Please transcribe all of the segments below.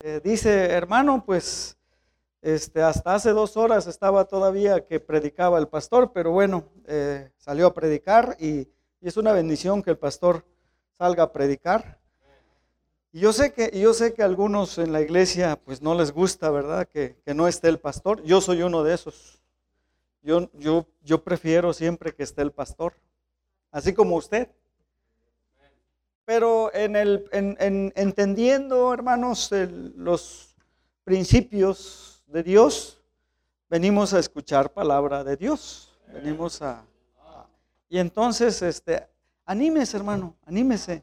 Eh, dice, hermano, pues este, hasta hace dos horas estaba todavía que predicaba el pastor, pero bueno, eh, salió a predicar y, es una bendición que el pastor salga a predicar. Y yo sé que, yo sé que a algunos en la iglesia pues no les gusta, ¿verdad? Que, que no esté el pastor. Yo soy uno de esos. Yo, yo, yo prefiero siempre que esté el pastor, así como usted. Pero en el, en, en, entendiendo, hermanos, los principios de Dios, venimos a escuchar palabra de Dios. Venimos a, a y entonces, este, anímese, hermano, anímese.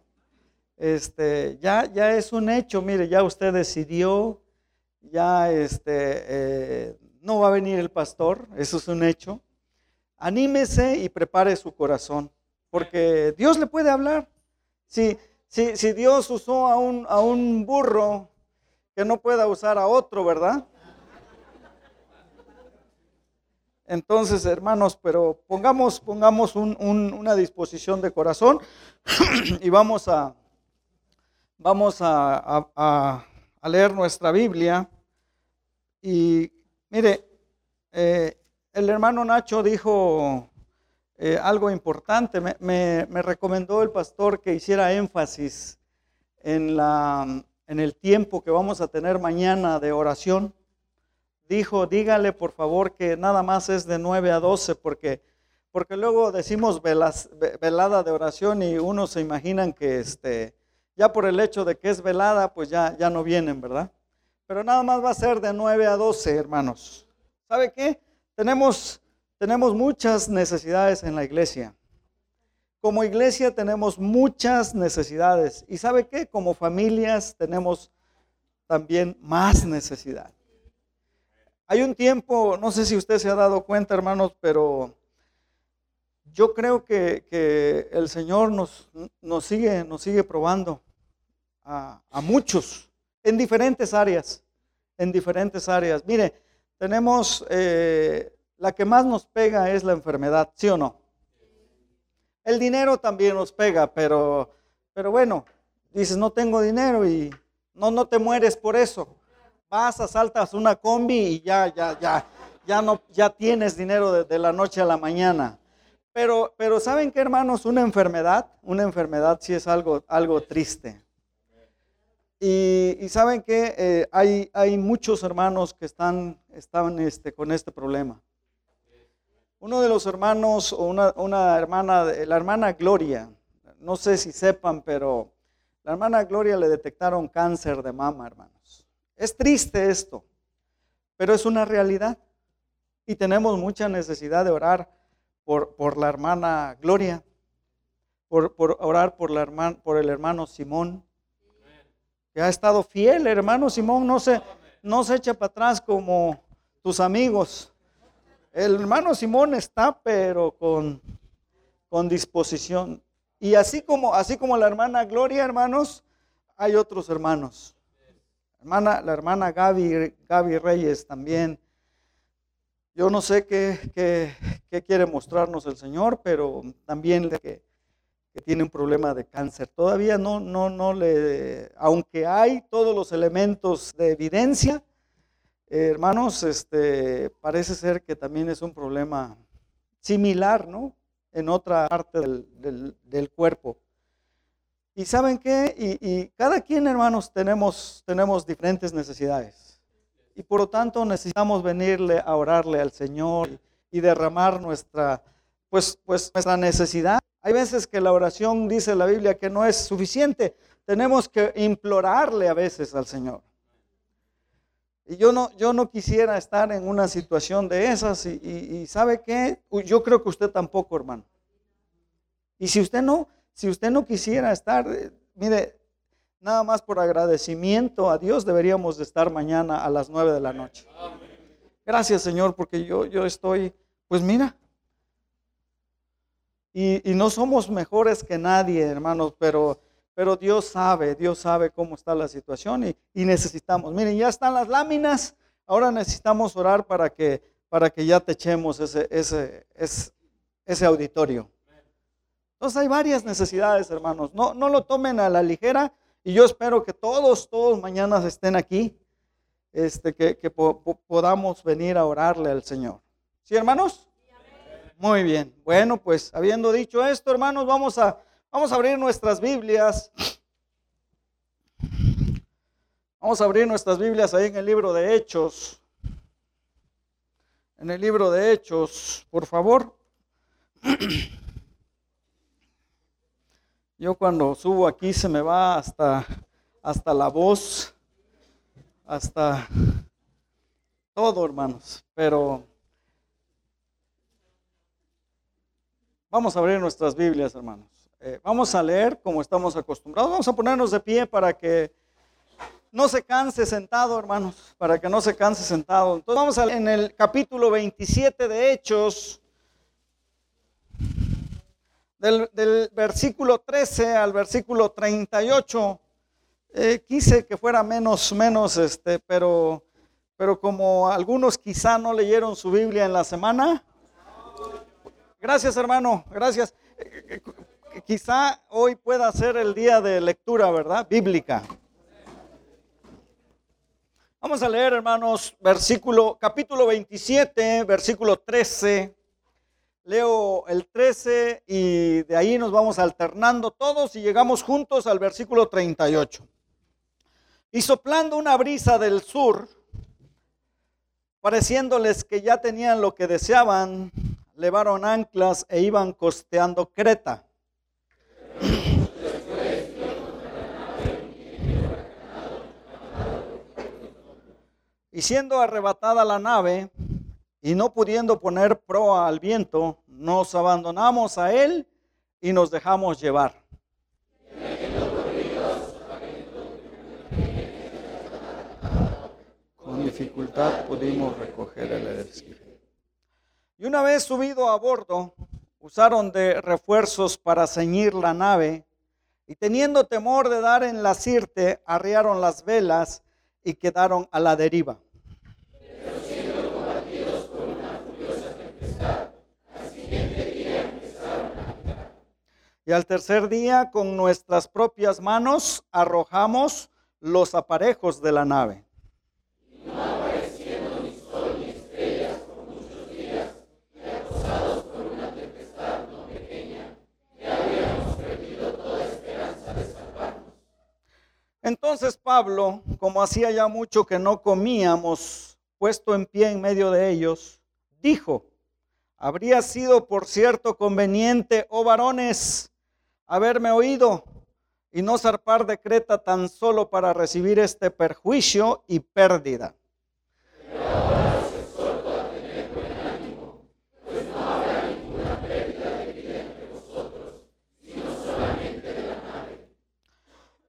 Este, ya, ya es un hecho, mire, ya usted decidió, ya este, eh, no va a venir el pastor, eso es un hecho. Anímese y prepare su corazón, porque Dios le puede hablar. Si, si, si Dios usó a un, a un burro, que no pueda usar a otro, ¿verdad? Entonces, hermanos, pero pongamos, pongamos un, un, una disposición de corazón y vamos a, vamos a, a, a, leer nuestra Biblia. Y mire, eh, el hermano Nacho dijo eh, algo importante. Me, me, me, recomendó el pastor que hiciera énfasis en, la, en el tiempo que vamos a tener mañana de oración. Dijo, dígale por favor que nada más es de 9 a 12 porque, porque luego decimos velas, velada de oración y unos se imaginan que este, ya por el hecho de que es velada, pues ya, ya no vienen, ¿verdad? Pero nada más va a ser de 9 a 12, hermanos. ¿Sabe qué? Tenemos, tenemos muchas necesidades en la iglesia. Como iglesia tenemos muchas necesidades. ¿Y sabe qué? Como familias tenemos también más necesidad. Hay un tiempo, no sé si usted se ha dado cuenta, hermanos, pero yo creo que, el Señor nos, sigue, nos sigue probando a, a, muchos en diferentes áreas, en diferentes áreas. Mire, tenemos, eh, la que más nos pega es la enfermedad, ¿sí o no? El dinero también nos pega, pero, pero bueno, dices, no tengo dinero y no, no te mueres por eso. Vas, asaltas una combi y ya, ya, ya, ya no, ya tienes dinero de, la noche a la mañana. Pero, pero ¿saben qué, hermanos? Una enfermedad, una enfermedad sí es algo, algo triste. Y, y saben que eh, hay, hay muchos hermanos que están, están este, con este problema. Uno de los hermanos, o una, hermana, la hermana Gloria, no sé si sepan, pero la hermana Gloria le detectaron cáncer de mama, hermanos. Es triste esto, pero es una realidad. Y tenemos mucha necesidad de orar por, la hermana Gloria, por, orar por, la por el hermano Simón, que ha estado fiel, hermano Simón, no se, no se echa para atrás como tus amigos. El hermano Simón está, pero con, con disposición. Y así como, así como la hermana Gloria, hermanos, hay otros hermanos. Hermana, la hermana Gaby, Gaby Reyes también. Yo no sé qué, qué, quiere mostrarnos el Señor, pero también que, que, tiene un problema de cáncer. Todavía no, no, no le, aunque hay todos los elementos de evidencia, eh, hermanos, este, parece ser que también es un problema similar, ¿no? En otra parte del, del, cuerpo. Y saben qué, y, y, cada quien, hermanos, tenemos, tenemos diferentes necesidades. Y por lo tanto necesitamos venirle a orarle al Señor y derramar nuestra, pues, pues, nuestra necesidad. Hay veces que la oración, dice la Biblia, que no es suficiente. Tenemos que implorarle a veces al Señor. Y yo no, yo no quisiera estar en una situación de esas. Y, ¿sabe qué? Yo creo que usted tampoco, hermano. Y si usted no, si usted no quisiera estar, eh, mire, nada más por agradecimiento a Dios deberíamos de estar mañana a las nueve de la noche. Gracias, Señor, porque yo, yo estoy, pues mira. Y, y no somos mejores que nadie, hermanos, pero pero Dios sabe, Dios sabe cómo está la situación y, necesitamos. Miren, ya están las láminas, ahora necesitamos orar para que, para que ya techemos ese, ese, ese auditorio. Entonces hay varias necesidades, hermanos. No, no lo tomen a la ligera Y yo espero que todos, todos mañana estén aquí, este, que, que podamos venir a orarle al Señor. ¿Sí, hermanos? Muy bien. Bueno, pues habiendo dicho esto, hermanos, vamos a, vamos a abrir nuestras Biblias. Vamos a abrir nuestras Biblias ahí en el libro de Hechos. En el libro de Hechos, por favor. Yo cuando subo aquí se me va hasta, hasta la voz, hasta todo, hermanos. Pero Vamos a abrir nuestras Biblias, hermanos. Eh, vamos a leer como estamos acostumbrados. Vamos a ponernos de pie para que no se canse sentado, hermanos, para que no se canse sentado. Entonces vamos a en el capítulo 27 de Hechos, del, versículo 13 al versículo 38. Eh, quise que fuera menos, menos, este, pero, pero como algunos quizá no leyeron su Biblia en la semana, Gracias, hermano, gracias. Quizá hoy pueda ser el día de lectura, ¿verdad? Bíblica. Vamos a leer, hermanos, versículo, capítulo 27, versículo 13. Leo el 13 y de ahí nos vamos alternando todos y llegamos juntos al versículo 38. Y soplando una brisa del sur, pareciéndoles que ya tenían lo que deseaban, levaron anclas e iban costeando Creta. Y siendo arrebatada la nave y no pudiendo poner proa al viento, nos abandonamos a él y nos dejamos llevar. Con dificultad pudimos recoger el esquife. Y una vez subido a bordo, usaron de refuerzos para ceñir la nave, y teniendo temor de dar en la sirte, arriaron las velas y quedaron a la deriva. Y al tercer día, con nuestras propias manos, arrojamos los aparejos de la nave. Entonces Pablo, como hacía ya mucho que no comíamos, puesto en pie en medio de ellos, dijo, habría sido por cierto conveniente, oh varones, haberme oído y no zarpar de Creta tan solo para recibir este perjuicio y pérdida.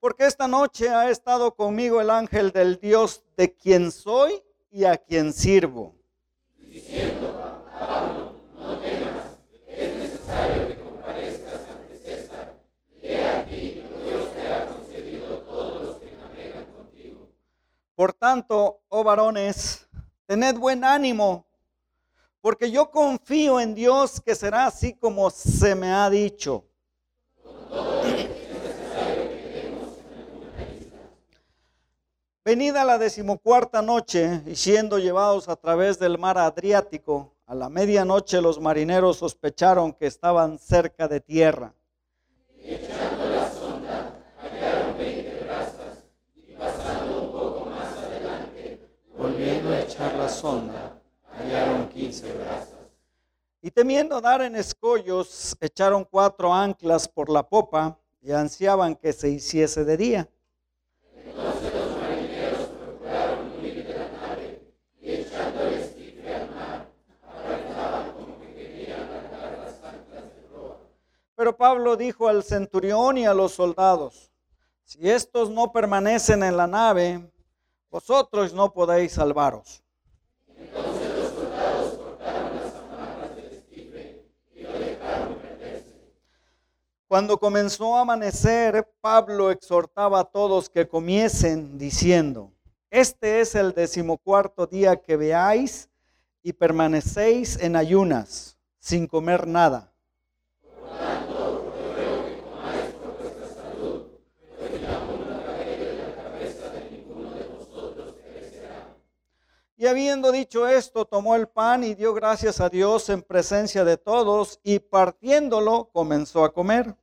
porque esta noche ha estado conmigo el ángel del Dios de quien soy y a quien sirvo. Diciendo, Pablo, no temas, es necesario que comparezcas ante César. Y aquí, Dios te ha concedido todos los que navegan contigo. Por tanto, oh varones, tened buen ánimo, porque yo confío en Dios que será así como se me ha dicho. Venida la decimocuarta noche y siendo llevados a través del mar Adriático, a la medianoche los marineros sospecharon que estaban cerca de tierra. Y echando la sonda, hallaron veinte brazas y pasando un poco más adelante, volviendo a echar la sonda, hallaron quince brazas. Y temiendo dar en escollos, echaron cuatro anclas por la popa y ansiaban que se hiciese de día. Pero Pablo dijo al centurión y a los soldados, si estos no permanecen en la nave, vosotros no podéis salvaros. Cuando comenzó a amanecer, Pablo exhortaba a todos que comiesen, diciendo, este es el decimocuarto día que veáis y permanecéis en ayunas, sin comer nada Y habiendo dicho esto, tomó el pan y dio gracias a Dios en presencia de todos y partiéndolo comenzó a comer.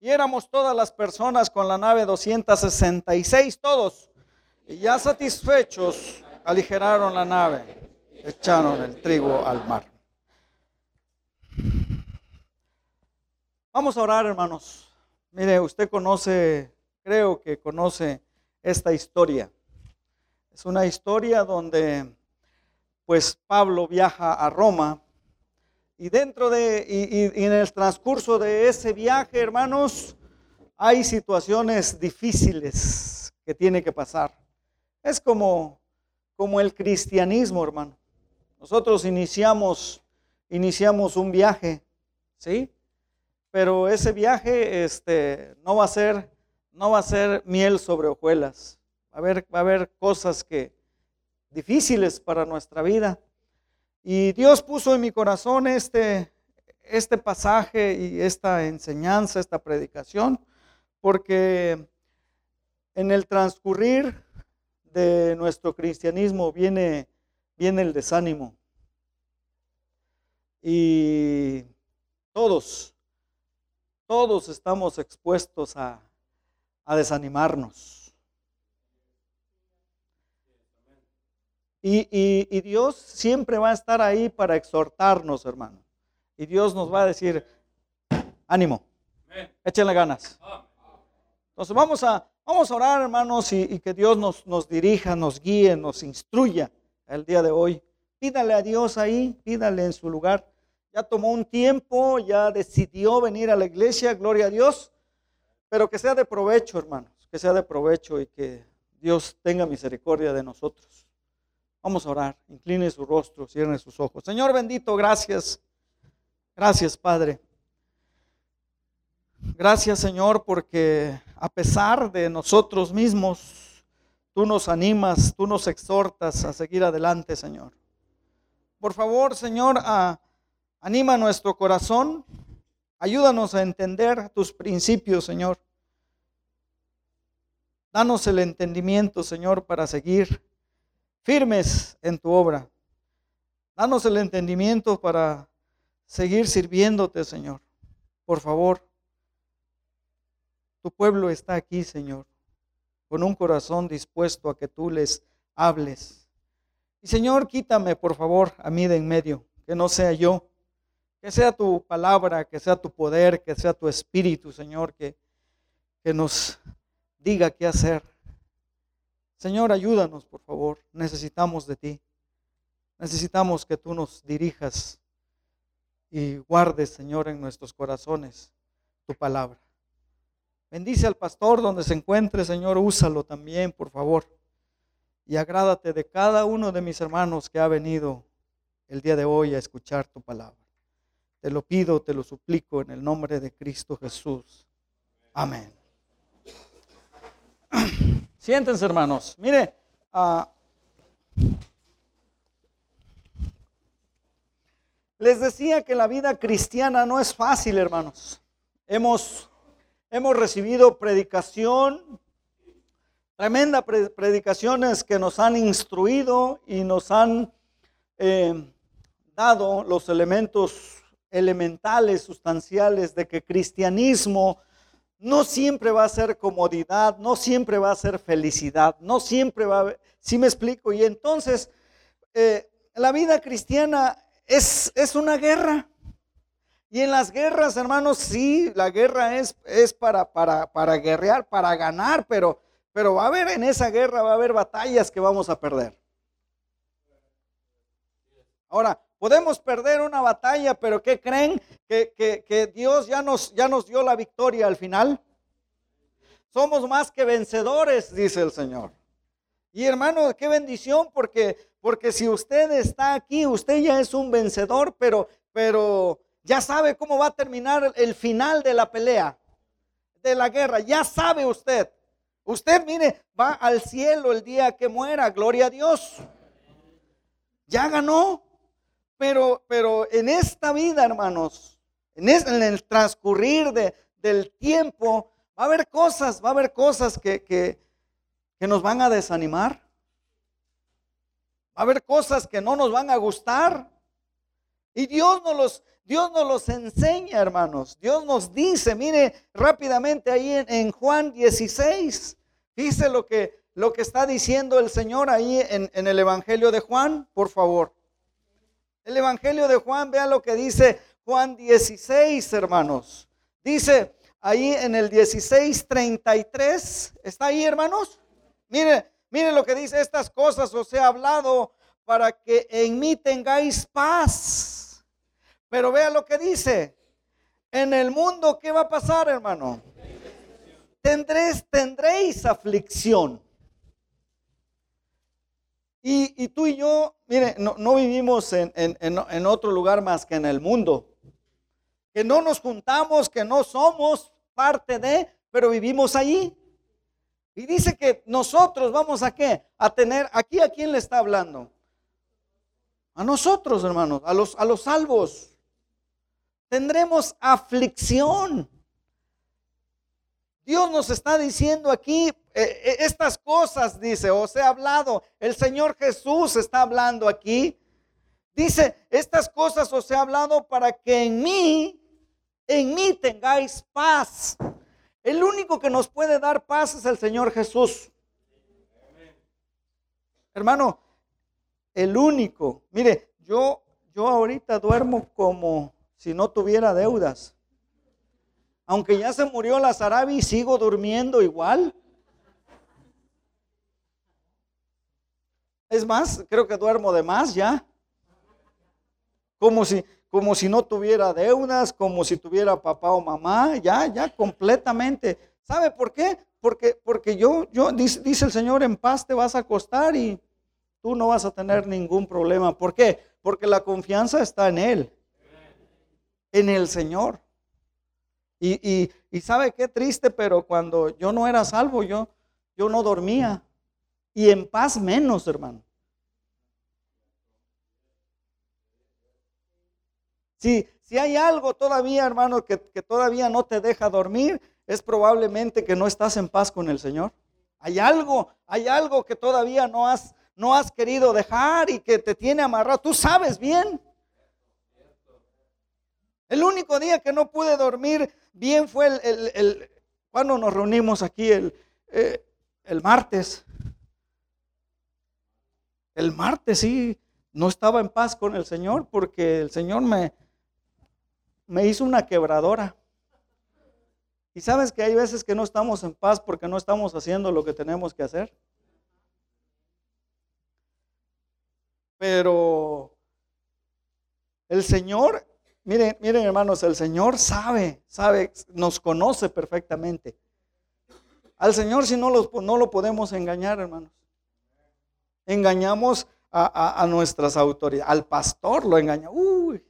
Y éramos todas las personas con la nave 266, todos. Y ya satisfechos, aligeraron la nave, echaron el trigo al mar. Vamos a orar, hermanos. Mire, usted conoce, creo que conoce esta historia. Es una historia donde, pues, Pablo viaja a Roma y dentro de, y, en el transcurso de ese viaje, hermanos, hay situaciones difíciles que tiene que pasar. Es como, como el cristianismo, hermano. Nosotros iniciamos, iniciamos un viaje, ¿sí? Pero ese viaje este, no, va a ser, no va a ser miel sobre hojuelas. Va a haber, va a haber cosas que, difíciles para nuestra vida. Y Dios puso en mi corazón este, este pasaje y esta enseñanza, esta predicación, porque en el transcurrir de nuestro cristianismo viene, viene el desánimo. Y todos, todos estamos expuestos a, a desanimarnos. Y, Dios siempre va a estar ahí para exhortarnos, hermano. Y Dios nos va a decir, ánimo, échenle ganas. Entonces vamos a, vamos a orar, hermanos, y, que Dios nos, nos dirija, nos guíe, nos instruya el día de hoy. Pídale a Dios ahí, pídale en su lugar. Ya tomó un tiempo, ya decidió venir a la iglesia, gloria a Dios, pero que sea de provecho, hermanos, que sea de provecho y que Dios tenga misericordia de nosotros. Vamos a orar. Incline su rostro, cierre sus ojos. Señor bendito, gracias. Gracias, Padre. Gracias, Señor, porque a pesar de nosotros mismos, tú nos animas, tú nos exhortas a seguir adelante, Señor. Por favor, Señor, anima nuestro corazón. Ayúdanos a entender tus principios, Señor. Danos el entendimiento, Señor, para seguir firmes en tu obra. Danos el entendimiento para seguir sirviéndote, Señor. Por favor, tu pueblo está aquí, Señor, con un corazón dispuesto a que tú les hables. Y Señor, quítame, por favor, a mí de en medio, que no sea yo, que sea tu palabra, que sea tu poder, que sea tu espíritu, Señor, que, que nos diga qué hacer. Señor, ayúdanos, por favor. Necesitamos de ti. Necesitamos que tú nos dirijas y guardes, Señor, en nuestros corazones tu palabra. Bendice al pastor donde se encuentre, Señor, úsalo también, por favor. Y agrádate de cada uno de mis hermanos que ha venido el día de hoy a escuchar tu palabra. Te lo pido, te lo suplico en el nombre de Cristo Jesús. Amén. Siéntense, hermanos. Mire, ah, les decía que la vida cristiana no es fácil, hermanos. Hemos, hemos recibido predicación, tremenda predicaciones que nos han instruido y nos han eh, dado los elementos elementales, sustanciales de que cristianismo no siempre va a ser comodidad, no siempre va a ser felicidad, no siempre va a... ¿Sí me explico? Y entonces, eh, la vida cristiana es, es, una guerra. Y en las guerras, hermanos, sí, la guerra es, es para, para, para guerrear, para ganar, pero, pero va a haber en esa guerra, va a haber batallas que vamos a perder. Ahora, Podemos perder una batalla, pero ¿qué creen? Que, Dios ya nos, ya nos dio la victoria al final. Somos más que vencedores, dice el Señor. Y hermano, qué bendición, porque, porque si usted está aquí, usted ya es un vencedor, pero, pero ya sabe cómo va a terminar el final de la pelea, de la guerra. Ya sabe usted. Usted, mire, va al cielo el día que muera, gloria a Dios. Ya ganó. Pero, pero en esta vida, hermanos, en, el transcurrir del tiempo, Va a haber cosas, va a haber cosas que, que, nos van a desanimar. Va a haber cosas que no nos van a gustar. Y Dios nos los, Dios los enseña, hermanos. Dios nos dice, mire rápidamente ahí en, en Juan 16, dice lo que, lo que está diciendo el Señor ahí en, en el Evangelio de Juan, por favor. El Evangelio de Juan, vea lo que dice Juan 16, hermanos. Dice ahí en el 16:33, ¿está ahí, hermanos? Mire, mire lo que dice, estas cosas os he hablado para que en mí tengáis paz. Pero vea lo que dice. En el mundo, ¿qué va a pasar, hermano? Tendréis, tendréis aflicción. Y, tú y yo, mire, no, no vivimos en, en, en, otro lugar más que en el mundo. Que no nos juntamos, que no somos parte de, pero vivimos allí. Y dice que nosotros vamos a qué? A tener, aquí a quién le está hablando. A nosotros, hermanos, a los, a los salvos. Tendremos aflicción. Dios nos está diciendo aquí eh, eh, estas cosas, dice, os he hablado. El Señor Jesús está hablando aquí. Dice, estas cosas os he hablado para que en mí, en mí tengáis paz. El único que nos puede dar paz es el Señor Jesús. Hermano, el único. Mire, yo, yo ahorita duermo como si no tuviera deudas. Aunque ya se murió la Sarabi, sigo durmiendo igual. Es más, creo que duermo de más ya. Como si, como si no tuviera deudas, como si tuviera papá o mamá, ya, ya completamente. ¿Sabe por qué? Porque, porque yo, yo, dice, dice el Señor, en paz te vas a acostar y tú no vas a tener ningún problema. ¿Por qué? Porque la confianza está en Él, en el Señor. Y, y, sabe qué triste, pero cuando yo no era salvo, yo, yo no dormía. Y en paz menos, hermano. Si, si hay algo todavía, hermano, que, que todavía no te deja dormir, es probablemente que no estás en paz con el Señor. Hay algo, hay algo que todavía no has, no has querido dejar y que te tiene amarrado. Tú sabes bien. El único día que no pude dormir bien fue el, cuando nos reunimos aquí el, eh, el martes. El martes sí, no estaba en paz con el Señor porque el Señor me, me hizo una quebradora. Y sabes que hay veces que no estamos en paz porque no estamos haciendo lo que tenemos que hacer. Pero el Señor Miren, miren hermanos, el Señor sabe, sabe, nos conoce perfectamente. Al Señor si no lo, no lo podemos engañar, hermanos. Engañamos a, nuestras autoridades. Al pastor lo engaña. Uy.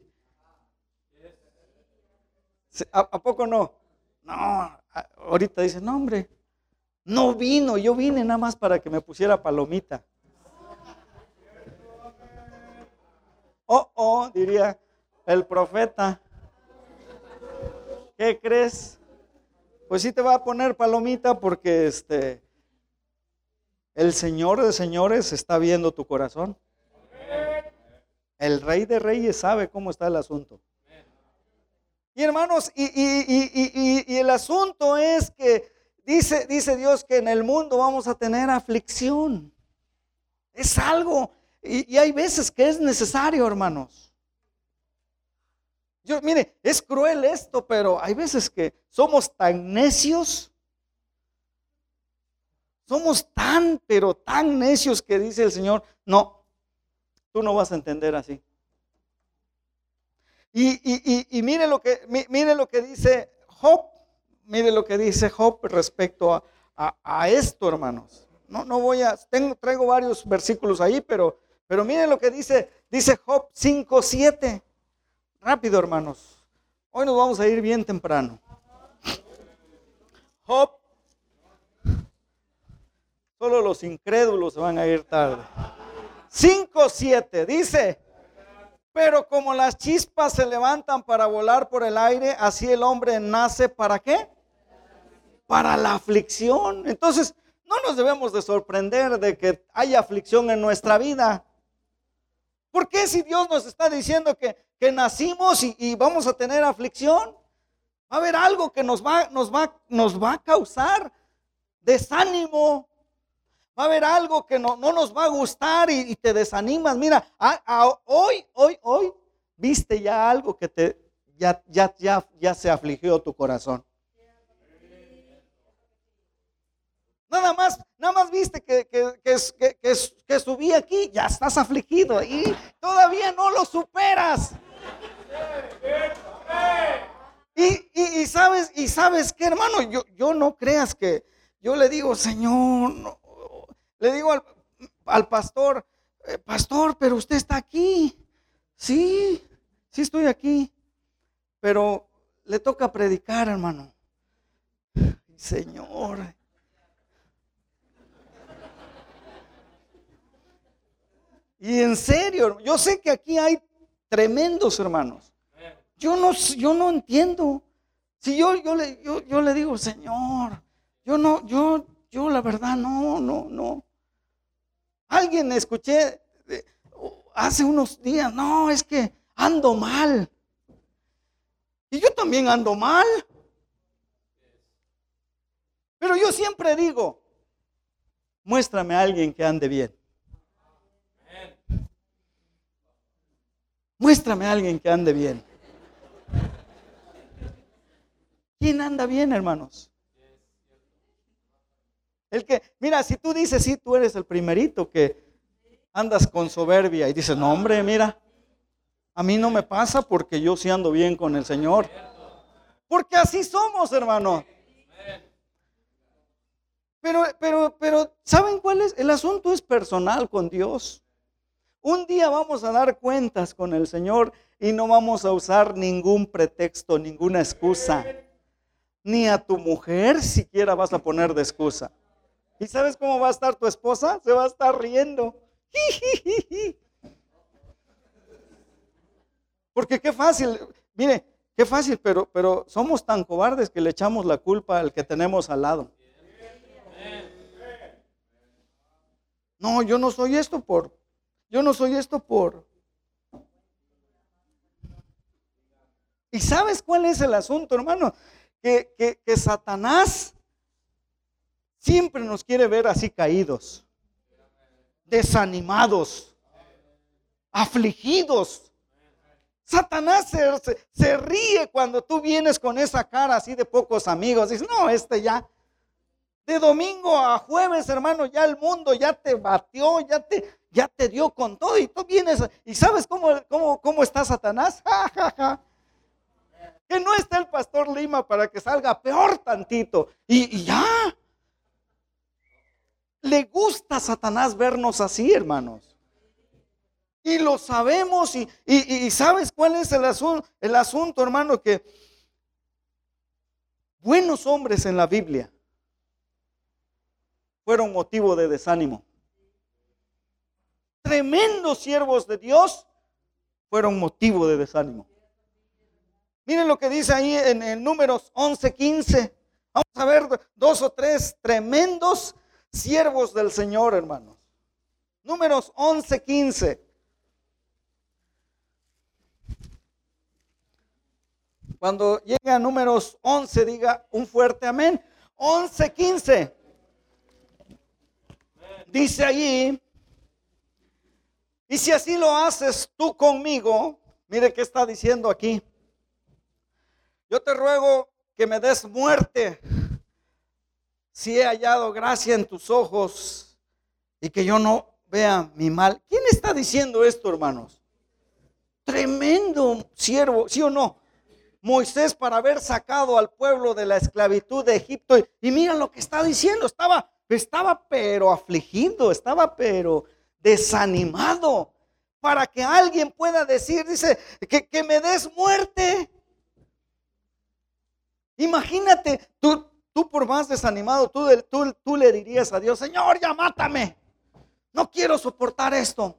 ¿A, poco no? No, ahorita dice, no hombre, no vino, yo vine nada más para que me pusiera palomita. Oh, oh, diría, el profeta. ¿Qué crees? Pues sí te va a poner palomita porque este el Señor de señores está viendo tu corazón. El Rey de Reyes sabe cómo está el asunto. Y hermanos, y, y, el asunto es que dice, dice Dios que en el mundo vamos a tener aflicción. Es algo. y hay veces que es necesario, hermanos. Yo, mire, es cruel esto, pero hay veces que somos tan necios. Somos tan, pero tan necios que dice el Señor, no, tú no vas a entender así. Y, mire, lo que, mire lo que dice Job, mire lo que dice Job respecto a, esto, hermanos. No, no voy a, tengo, traigo varios versículos ahí, pero, pero mire lo que dice, dice Job 5, 7. Rápido, hermanos. Hoy nos vamos a ir bien temprano. Job. Solo los incrédulos se van a ir tarde. 5.7 dice, pero como las chispas se levantan para volar por el aire, así el hombre nace para qué? para la aflicción. Entonces, no nos debemos de sorprender de que haya aflicción en nuestra vida. ¿Por qué si Dios nos está diciendo que, que nacimos y, y, vamos a tener aflicción? Va a haber algo que nos va, nos va, nos va a causar desánimo. Va a haber algo que no, no nos va a gustar y, y te desanimas. Mira, hoy, hoy, hoy, viste ya algo que te, ya, ya, ya, ya se afligió tu corazón. Nada más, nada más viste que, que, subí aquí, ya estás afligido y todavía no lo superas. Y, y, y sabes, y sabes que hermano, yo, yo no creas que yo le digo, Señor, no, le digo al, al pastor, eh, pastor, pero usted está aquí. Sí, sí estoy aquí. Pero le toca predicar, hermano. Señor, Y en serio, yo sé que aquí hay tremendos hermanos. Yo no, yo no entiendo. Si yo, yo, le, yo, le digo, Señor, yo no, yo, yo la verdad no, no, no. Alguien escuché hace unos días, no, es que ando mal. Y yo también ando mal. Pero yo siempre digo, muéstrame a alguien que ande bien. Muéstrame a alguien que ande bien. ¿Quién anda bien, hermanos? El que, mira, si tú dices, sí, tú eres el primerito que andas con soberbia y dices, no, hombre, mira, a mí no me pasa porque yo sí ando bien con el Señor. Porque así somos, hermano. Pero, pero, pero, ¿saben cuál es? El asunto es personal con Dios. Un día vamos a dar cuentas con el Señor y no vamos a usar ningún pretexto, ninguna excusa. Ni a tu mujer siquiera vas a poner de excusa. ¿Y sabes cómo va a estar tu esposa? Se va a estar riendo. Porque qué fácil, mire, qué fácil, pero, pero somos tan cobardes que le echamos la culpa al que tenemos al lado. No, yo no soy esto por, yo no soy esto por... ¿Y sabes cuál es el asunto, hermano? Que, Satanás siempre nos quiere ver así caídos, desanimados, afligidos. Satanás se, se, ríe cuando tú vienes con esa cara así de pocos amigos. Dices, no, este ya, de domingo a jueves, hermano, ya el mundo ya te batió, ya te, ya te dio con todo y tú vienes y sabes cómo, cómo, cómo está Satanás. que no está el pastor Lima para que salga peor tantito. Y, ya. Le gusta a Satanás vernos así, hermanos. Y lo sabemos y, y, sabes cuál es el asunto, el asunto, hermano, que buenos hombres en la Biblia fueron motivo de desánimo. Tremendos siervos de Dios fueron motivo de desánimo. Miren lo que dice ahí en el números 11, 15. Vamos a ver dos o tres tremendos siervos del Señor, hermanos. Números 11, 15. Cuando llegue a números 11, diga un fuerte amén. 11, 15. Dice allí, y si así lo haces tú conmigo, mire qué está diciendo aquí. Yo te ruego que me des muerte si he hallado gracia en tus ojos y que yo no vea mi mal. ¿Quién está diciendo esto, hermanos? Tremendo siervo, ¿sí o no? Moisés para haber sacado al pueblo de la esclavitud de Egipto. Y, mira lo que está diciendo, estaba estaba pero afligido, estaba pero desanimado. Para que alguien pueda decir, dice, que, que me des muerte. Imagínate, tú, tú por más desanimado, tú, tú, tú le dirías a Dios, Señor, ya mátame. No quiero soportar esto.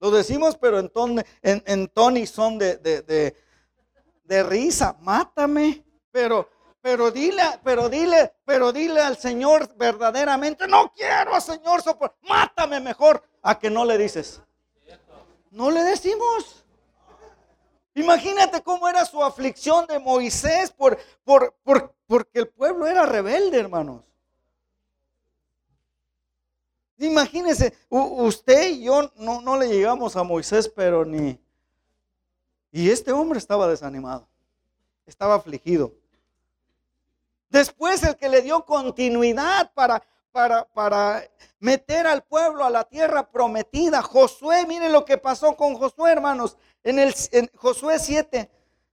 Lo decimos, pero en ton, en, en son de, de, de, de risa. Mátame. Pero, pero dile, pero dile, pero dile al Señor verdaderamente, no quiero, Señor, mátame mejor, a que no le dices. No le decimos. Imagínate cómo era su aflicción de Moisés por, por, por, porque el pueblo era rebelde, hermanos. Imagínense, usted y yo no, no le llegamos a Moisés, pero ni... Y este hombre estaba desanimado, estaba afligido. Después el que le dio continuidad para, para, para meter al pueblo a la tierra prometida, Josué, mire lo que pasó con Josué, hermanos, en, el, en Josué 7.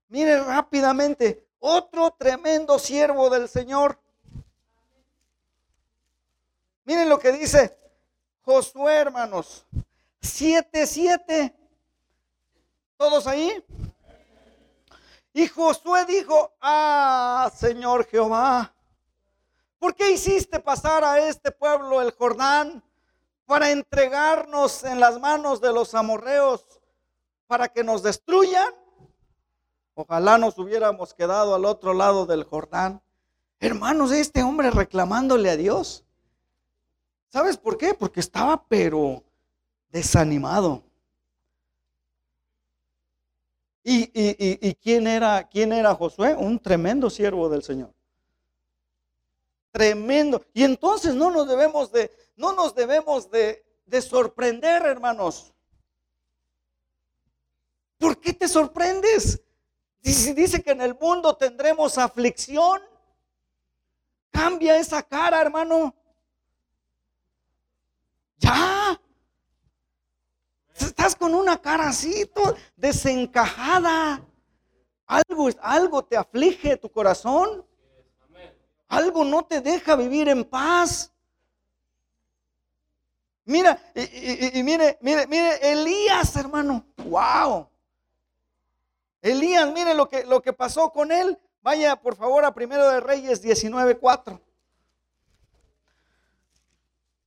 Mire rápidamente, otro tremendo siervo del Señor. Miren lo que dice Josué, hermanos. 7, 7. ¿Todos ahí? Y Josué dijo, ah, Señor Jehová, ¿por qué hiciste pasar a este pueblo el Jordán para entregarnos en las manos de los amorreos para que nos destruyan? Ojalá nos hubiéramos quedado al otro lado del Jordán. Hermanos, este hombre reclamándole a Dios. ¿Sabes por qué? Porque estaba pero desanimado. ¿Y, quién, era, quién era Josué? Un tremendo siervo del Señor. Tremendo. Y entonces no nos debemos de, no nos debemos de, de sorprender, hermanos. ¿Por qué te sorprendes? Dice, dice que en el mundo tendremos aflicción. Cambia esa cara, hermano. Ya. Estás con una cara así, desencajada. Algo, algo te aflige tu corazón. Algo no te deja vivir en paz. Mira, y, mire, mire, mire, Elías, hermano. Wow. Elías, mire lo que, lo que pasó con él. Vaya por favor a Primero de Reyes 19.4.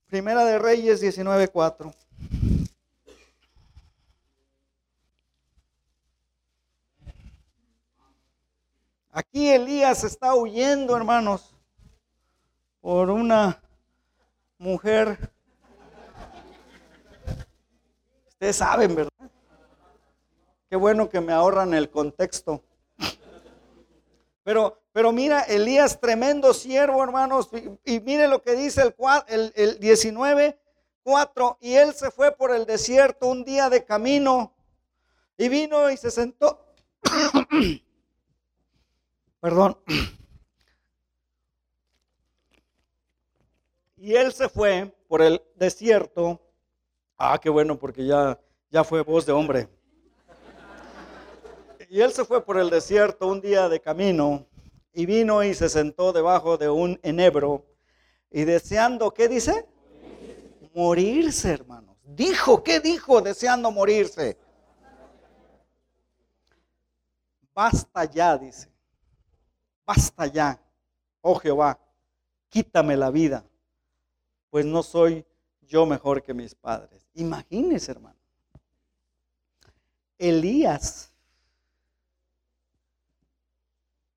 Primera de Reyes 19.4. Aquí Elías está huyendo, hermanos, por una mujer. Ustedes saben, ¿verdad? Qué bueno que me ahorran el contexto. Pero, pero mira, Elías, tremendo siervo, hermanos. Y, mire lo que dice el, el, el 19, 4. Y él se fue por el desierto un día de camino. Y vino y se sentó. Perdón. Y él se fue por el desierto. Ah, qué bueno, porque ya, ya fue voz de hombre. Y él se fue por el desierto un día de camino y vino y se sentó debajo de un enebro y deseando, ¿qué dice? Morirse, hermanos. Dijo, ¿qué dijo deseando morirse? Basta ya, dice. Basta ya, oh Jehová, quítame la vida, pues no soy yo mejor que mis padres. Imagínese, hermano. Elías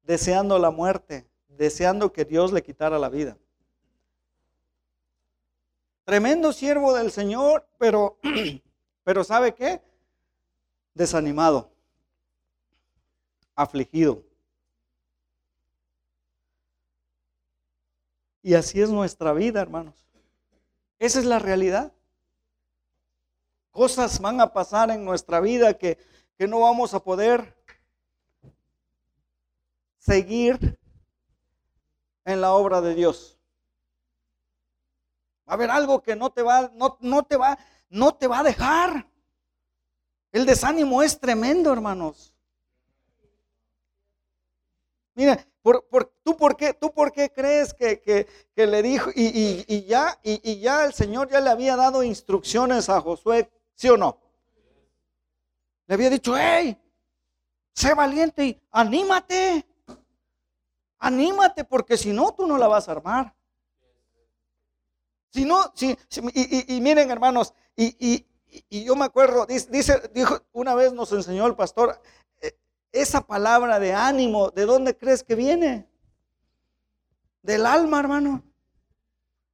deseando la muerte, deseando que Dios le quitara la vida. Tremendo siervo del Señor, pero, pero ¿sabe qué? Desanimado, afligido. Y así es nuestra vida, hermanos. Esa es la realidad. Cosas van a pasar en nuestra vida que, que no vamos a poder seguir en la obra de Dios. Va a haber algo que no te va, no, no te va, no te va a dejar. El desánimo es tremendo, hermanos. Mira, ¿tú, por qué, ¿tú por qué crees que, le dijo y, ya, y, ya el Señor ya le había dado instrucciones a Josué, sí o no? Le había dicho, hey, sé valiente y anímate. Anímate porque si no, tú no la vas a armar. Si no, si, y, miren hermanos, y, yo me acuerdo, dice, dijo, una vez nos enseñó el pastor, esa palabra de ánimo, ¿de dónde crees que viene? Del alma, hermano.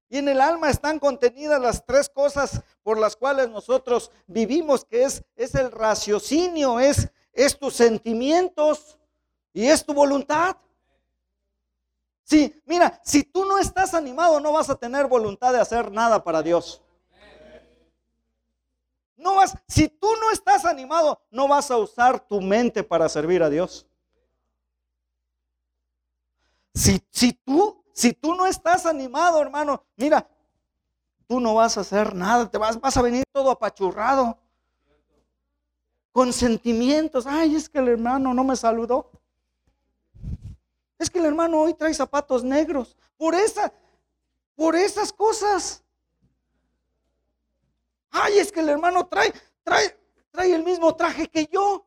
Y en el alma están contenidas las tres cosas por las cuales nosotros vivimos, que es, es el raciocinio, es, es tus sentimientos y es tu voluntad. Sí, mira, si tú no estás animado, no vas a tener voluntad de hacer nada para Dios. No vas, si tú no estás animado, no vas a usar tu mente para servir a Dios. Si, si tú, si tú no estás animado, hermano, mira, tú no vas a hacer nada, te vas, vas a venir todo apachurrado. Con sentimientos, ay, es que el hermano no me saludó. Es que el hermano hoy trae zapatos negros. Por esa, por esas cosas. Ay, es que el hermano trae, trae, trae el mismo traje que yo.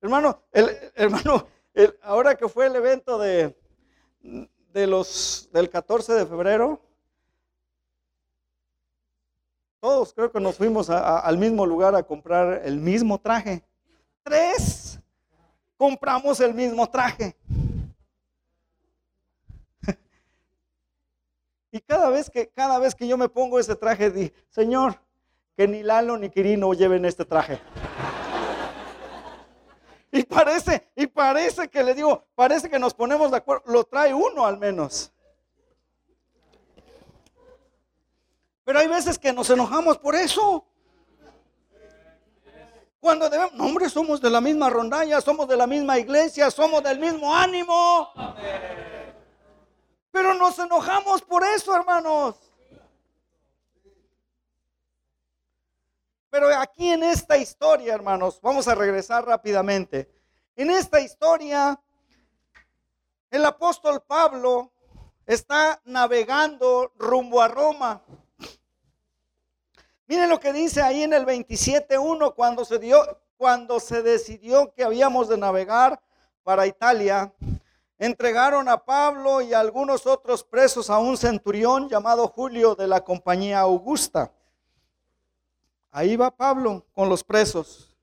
hermano, el hermano, ahora que fue el evento de, de los del 14 de febrero, todos creo que nos fuimos al mismo lugar a comprar el mismo traje tres compramos el mismo traje. Y cada vez que, cada vez que yo me pongo ese traje, di, Señor, que ni Lalo ni Quirino lleven este traje. Y parece, y parece que le digo, parece que nos ponemos de acuerdo, lo trae uno al menos. Pero hay veces que nos enojamos por eso. Cuando debemos, no hombre, somos de la misma rondalla, somos de la misma iglesia, somos del mismo ánimo. Pero nos enojamos por eso, hermanos. Pero aquí en esta historia, hermanos, vamos a regresar rápidamente. En esta historia, el apóstol Pablo está navegando rumbo a Roma. Miren lo que dice ahí en el 27.1 cuando se dio, cuando se decidió que habíamos de navegar para Italia. Entregaron a Pablo y a algunos otros presos a un centurión llamado Julio de la compañía Augusta. Ahí va Pablo con los presos.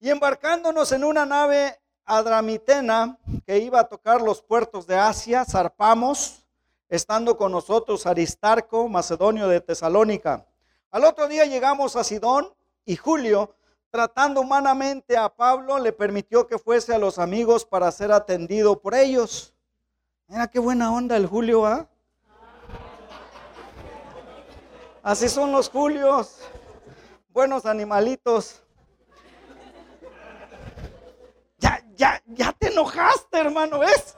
Y embarcándonos en una nave adramitena que iba a tocar los puertos de Asia, zarpamos estando con nosotros Aristarco, macedonio de Tesalónica. Al otro día llegamos a Sidón y Julio, tratando humanamente a Pablo, le permitió que fuese a los amigos para ser atendido por ellos. Mira qué buena onda el Julio, ¿ah? Así son los Julios, buenos animalitos. Ya, ya, ya te enojaste, hermano, ¿ves?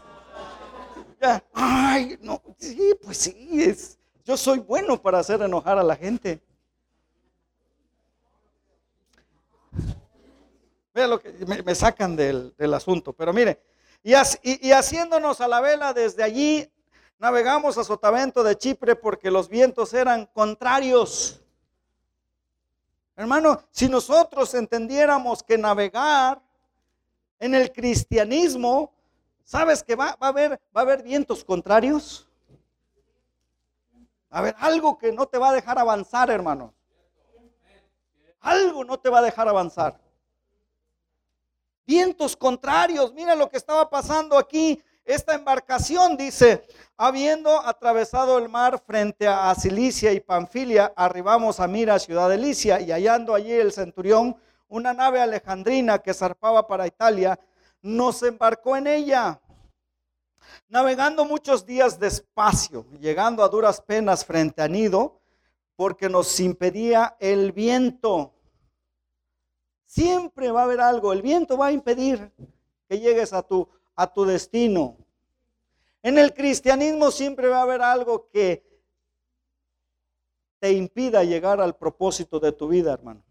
ay, no, sí, pues sí, es, yo soy bueno para hacer enojar a la gente. Vean lo que me, sacan del, asunto, pero mire, y, y, haciéndonos a la vela desde allí, navegamos a Sotavento de Chipre porque los vientos eran contrarios. Hermano, si nosotros entendiéramos que navegar en el cristianismo ¿Sabes que va, a haber, va a haber vientos contrarios? A ver, algo que no te va a dejar avanzar, hermano. Algo no te va a dejar avanzar. Vientos contrarios. Mira lo que estaba pasando aquí. Esta embarcación dice, habiendo atravesado el mar frente a Cilicia y Panfilia, arribamos a Mira, ciudad de Licia, y hallando allí el centurión, una nave alejandrina que zarpaba para Italia, nos embarcó en ella. Navegando muchos días despacio, llegando a duras penas frente a Nido, porque nos impedía el viento. Siempre va a haber algo, el viento va a impedir que llegues a tu, a tu destino. En el cristianismo siempre va a haber algo que te impida llegar al propósito de tu vida, hermano.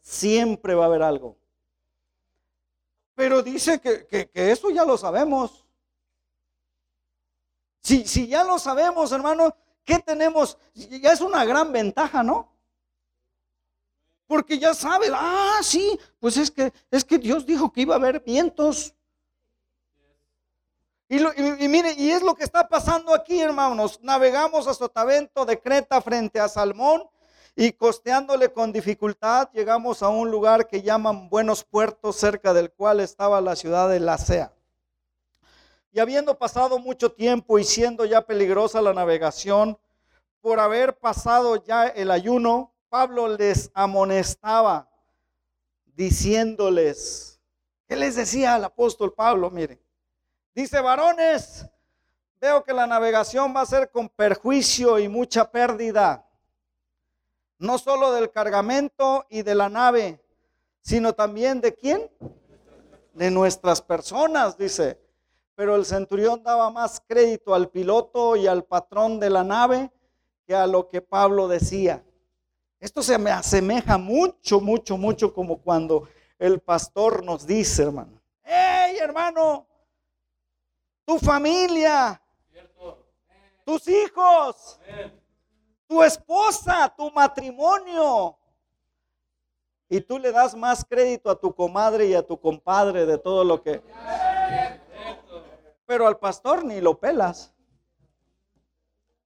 Siempre va a haber algo. Pero dice que, eso ya lo sabemos. Si, si ya lo sabemos, hermano, ¿qué tenemos? Ya es una gran ventaja, ¿no? Porque ya sabes, ah, sí, pues es que, es que Dios dijo que iba a haber vientos. Y, y, mire, y es lo que está pasando aquí, hermanos. Navegamos a Sotavento de Creta frente a Salmón y costeándole con dificultad llegamos a un lugar que llaman Buenos Puertos, cerca del cual estaba la ciudad de Lacea. Y habiendo pasado mucho tiempo y siendo ya peligrosa la navegación, por haber pasado ya el ayuno, Pablo les amonestaba diciéndoles, ¿qué les decía al apóstol Pablo? Mire, dice, varones, veo que la navegación va a ser con perjuicio y mucha pérdida, no solo del cargamento y de la nave, sino también de quién? De nuestras personas, dice. Pero el centurión daba más crédito al piloto y al patrón de la nave que a lo que Pablo decía. Esto se me asemeja mucho, mucho, mucho como cuando el pastor nos dice, hermano, hey hermano, tu familia, tus hijos, tu esposa, tu matrimonio. Y tú le das más crédito a tu comadre y a tu compadre de todo lo que... Pero al pastor ni lo pelas.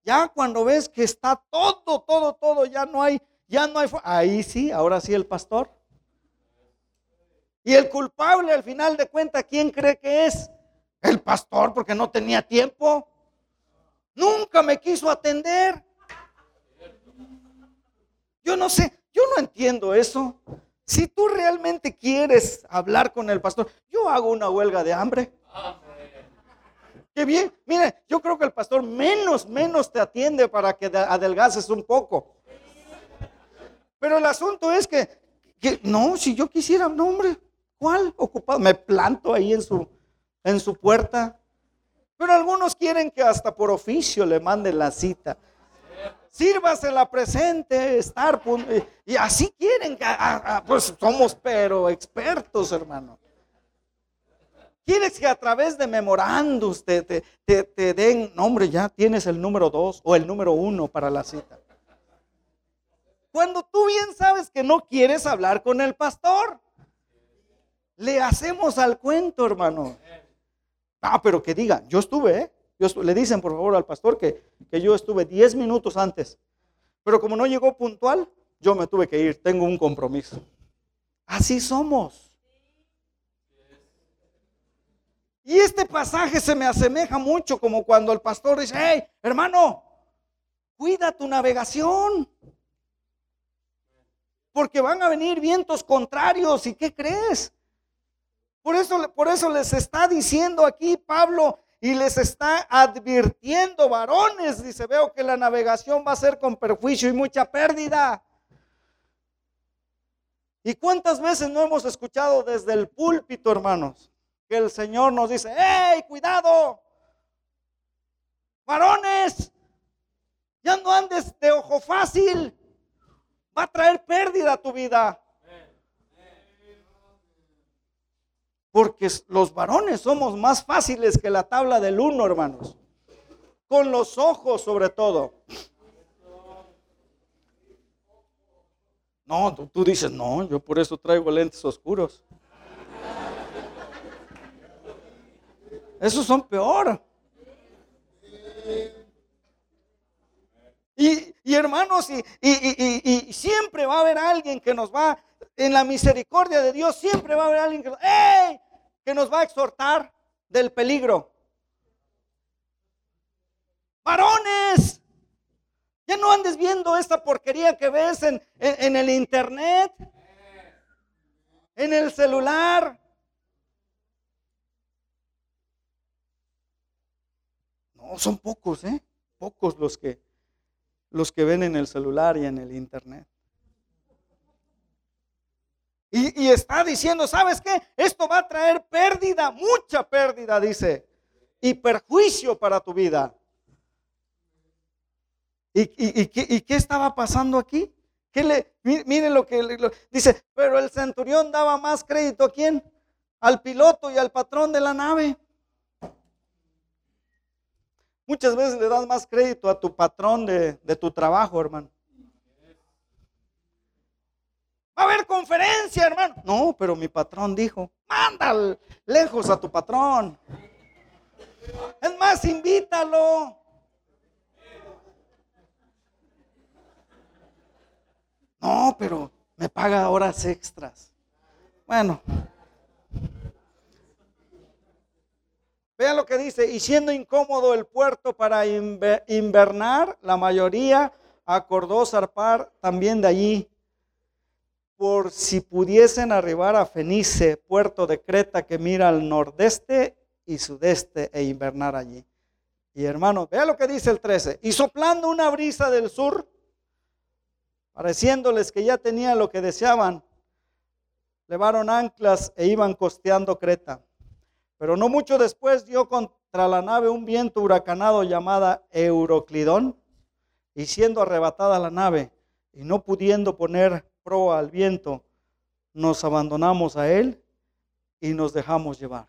Ya cuando ves que está todo, todo, todo, ya no hay ya no hay... Ahí sí, ahora sí el pastor. Y el culpable al final de cuentas, ¿quién cree que es? El pastor, porque no tenía tiempo. Nunca me quiso atender. Yo no sé, yo no entiendo eso. Si tú realmente quieres hablar con el pastor, yo hago una huelga de hambre. Qué bien. Mire, yo creo que el pastor menos, menos te atiende para que adelgaces un poco. Pero el asunto es que, no, si yo quisiera, no, hombre, ¿cuál ocupado? Me planto ahí en su, en su puerta. Pero algunos quieren que hasta por oficio le manden la cita. Sírvase la presente, estar, y así quieren, que, pues somos pero expertos, hermano. ¿Quieres que a través de memorandos te, te, te, te den, no, hombre, ya tienes el número dos o el número uno para la cita? Cuando sabes que no quieres hablar con el pastor. Le hacemos al cuento, hermano. Ah, pero que diga, yo estuve, ¿eh? le dicen por favor al pastor que, que yo estuve 10 minutos antes. Pero como no llegó puntual, yo me tuve que ir, tengo un compromiso. Así somos. Y este pasaje se me asemeja mucho como cuando el pastor dice, hey, hermano, cuida tu navegación porque van a venir vientos contrarios. ¿Y qué crees? Por eso, por eso les está diciendo aquí Pablo y les está advirtiendo, varones, dice, veo que la navegación va a ser con perjuicio y mucha pérdida. ¿Y cuántas veces no hemos escuchado desde el púlpito, hermanos, que el Señor nos dice, ¡hey, cuidado! Varones, ya no andes de ojo fácil va a traer pérdida a tu vida. Porque los varones somos más fáciles que la tabla del uno, hermanos. Con los ojos sobre todo. No, tú, dices, no, yo por eso traigo lentes oscuros. Esos son peor. Y, hermanos, y, siempre va a haber alguien que nos va, en la misericordia de Dios, siempre va a haber alguien que, que nos va a exhortar del peligro. Varones, ya no andes viendo esta porquería que ves en, en el internet, en el celular. No, son pocos, ¿eh? Pocos los que los que ven en el celular y en el internet. Y, está diciendo, ¿sabes qué? Esto va a traer pérdida, mucha pérdida, dice, y perjuicio para tu vida. ¿Y, qué, estaba pasando aquí? ¿Qué le, miren lo que dice, pero el centurión daba más crédito a quién? Al piloto y al patrón de la nave. Muchas veces le das más crédito a tu patrón de, tu trabajo, hermano. Va a haber conferencia, hermano. No, pero mi patrón dijo, manda lejos a tu patrón. Es más, invítalo. No, pero me paga horas extras. Bueno. Vean lo que dice, y siendo incómodo el puerto para invernar, la mayoría acordó zarpar también de allí, por si pudiesen arribar a Fenice, puerto de Creta que mira al nordeste y sudeste e invernar allí. Y hermano, vea lo que dice el 13, y soplando una brisa del sur, pareciéndoles que ya tenían lo que deseaban, levaron anclas e iban costeando Creta. Pero no mucho después dio contra la nave un viento huracanado llamada Euroclidón, y siendo arrebatada la nave y no pudiendo poner proa al viento, nos abandonamos a él y nos dejamos llevar.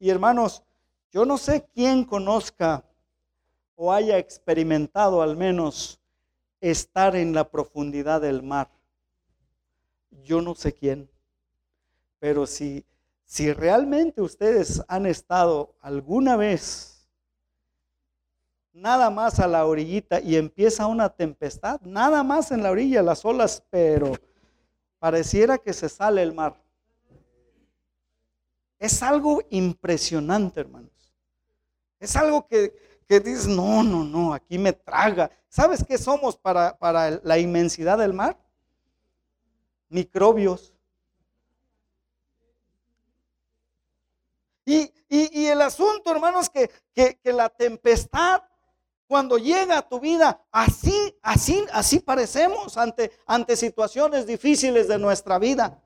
Y hermanos, yo no sé quién conozca o haya experimentado al menos estar en la profundidad del mar. Yo no sé quién, pero si si realmente ustedes han estado alguna vez nada más a la orillita y empieza una tempestad, nada más en la orilla, las olas, pero pareciera que se sale el mar. Es algo impresionante, hermanos. Es algo que, que dices, no, no, no, aquí me traga. ¿Sabes qué somos para, para la inmensidad del mar? Microbios. Y, el asunto, hermanos, que, que, la tempestad cuando llega a tu vida, así, así, así parecemos ante, ante situaciones difíciles de nuestra vida.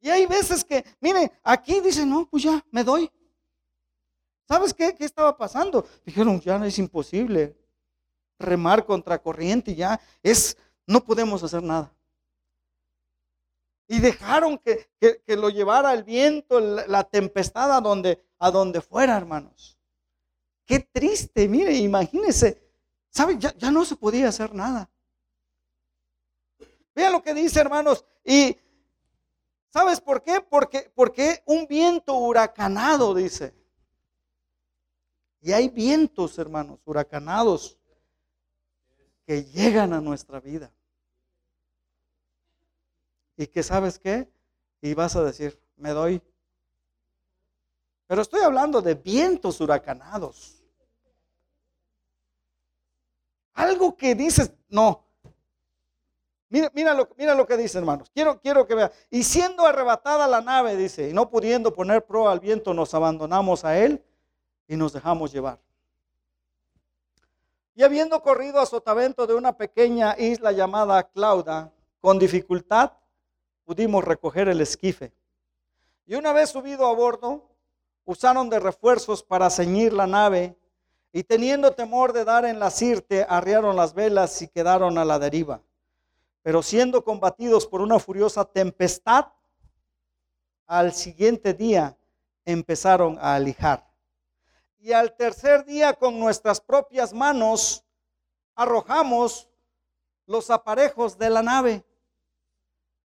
Y hay veces que, miren, aquí dicen, no, pues ya, me doy. ¿Sabes qué? ¿Qué estaba pasando? Dijeron, ya es imposible remar contra corriente, ya es, no podemos hacer nada. Y dejaron que, lo llevara el viento, la, tempestad a donde, a donde fuera, hermanos. Qué triste, mire, imagínense. ¿Sabe? Ya, ya no se podía hacer nada. Vean lo que dice, hermanos. Y ¿sabes por qué? Porque, porque un viento huracanado, dice. Y hay vientos, hermanos, huracanados que llegan a nuestra vida. Y que sabes qué? Y vas a decir, me doy. Pero estoy hablando de vientos huracanados. Algo que dices, no. Mira, mira, lo, mira lo que dice, hermanos. Quiero, quiero que vea. Y siendo arrebatada la nave, dice, y no pudiendo poner proa al viento, nos abandonamos a él y nos dejamos llevar. Y habiendo corrido a sotavento de una pequeña isla llamada Clauda, con dificultad pudimos recoger el esquife. Y una vez subido a bordo, usaron de refuerzos para ceñir la nave y teniendo temor de dar en la sirte, arriaron las velas y quedaron a la deriva. Pero siendo combatidos por una furiosa tempestad, al siguiente día empezaron a alijar. Y al tercer día con nuestras propias manos arrojamos los aparejos de la nave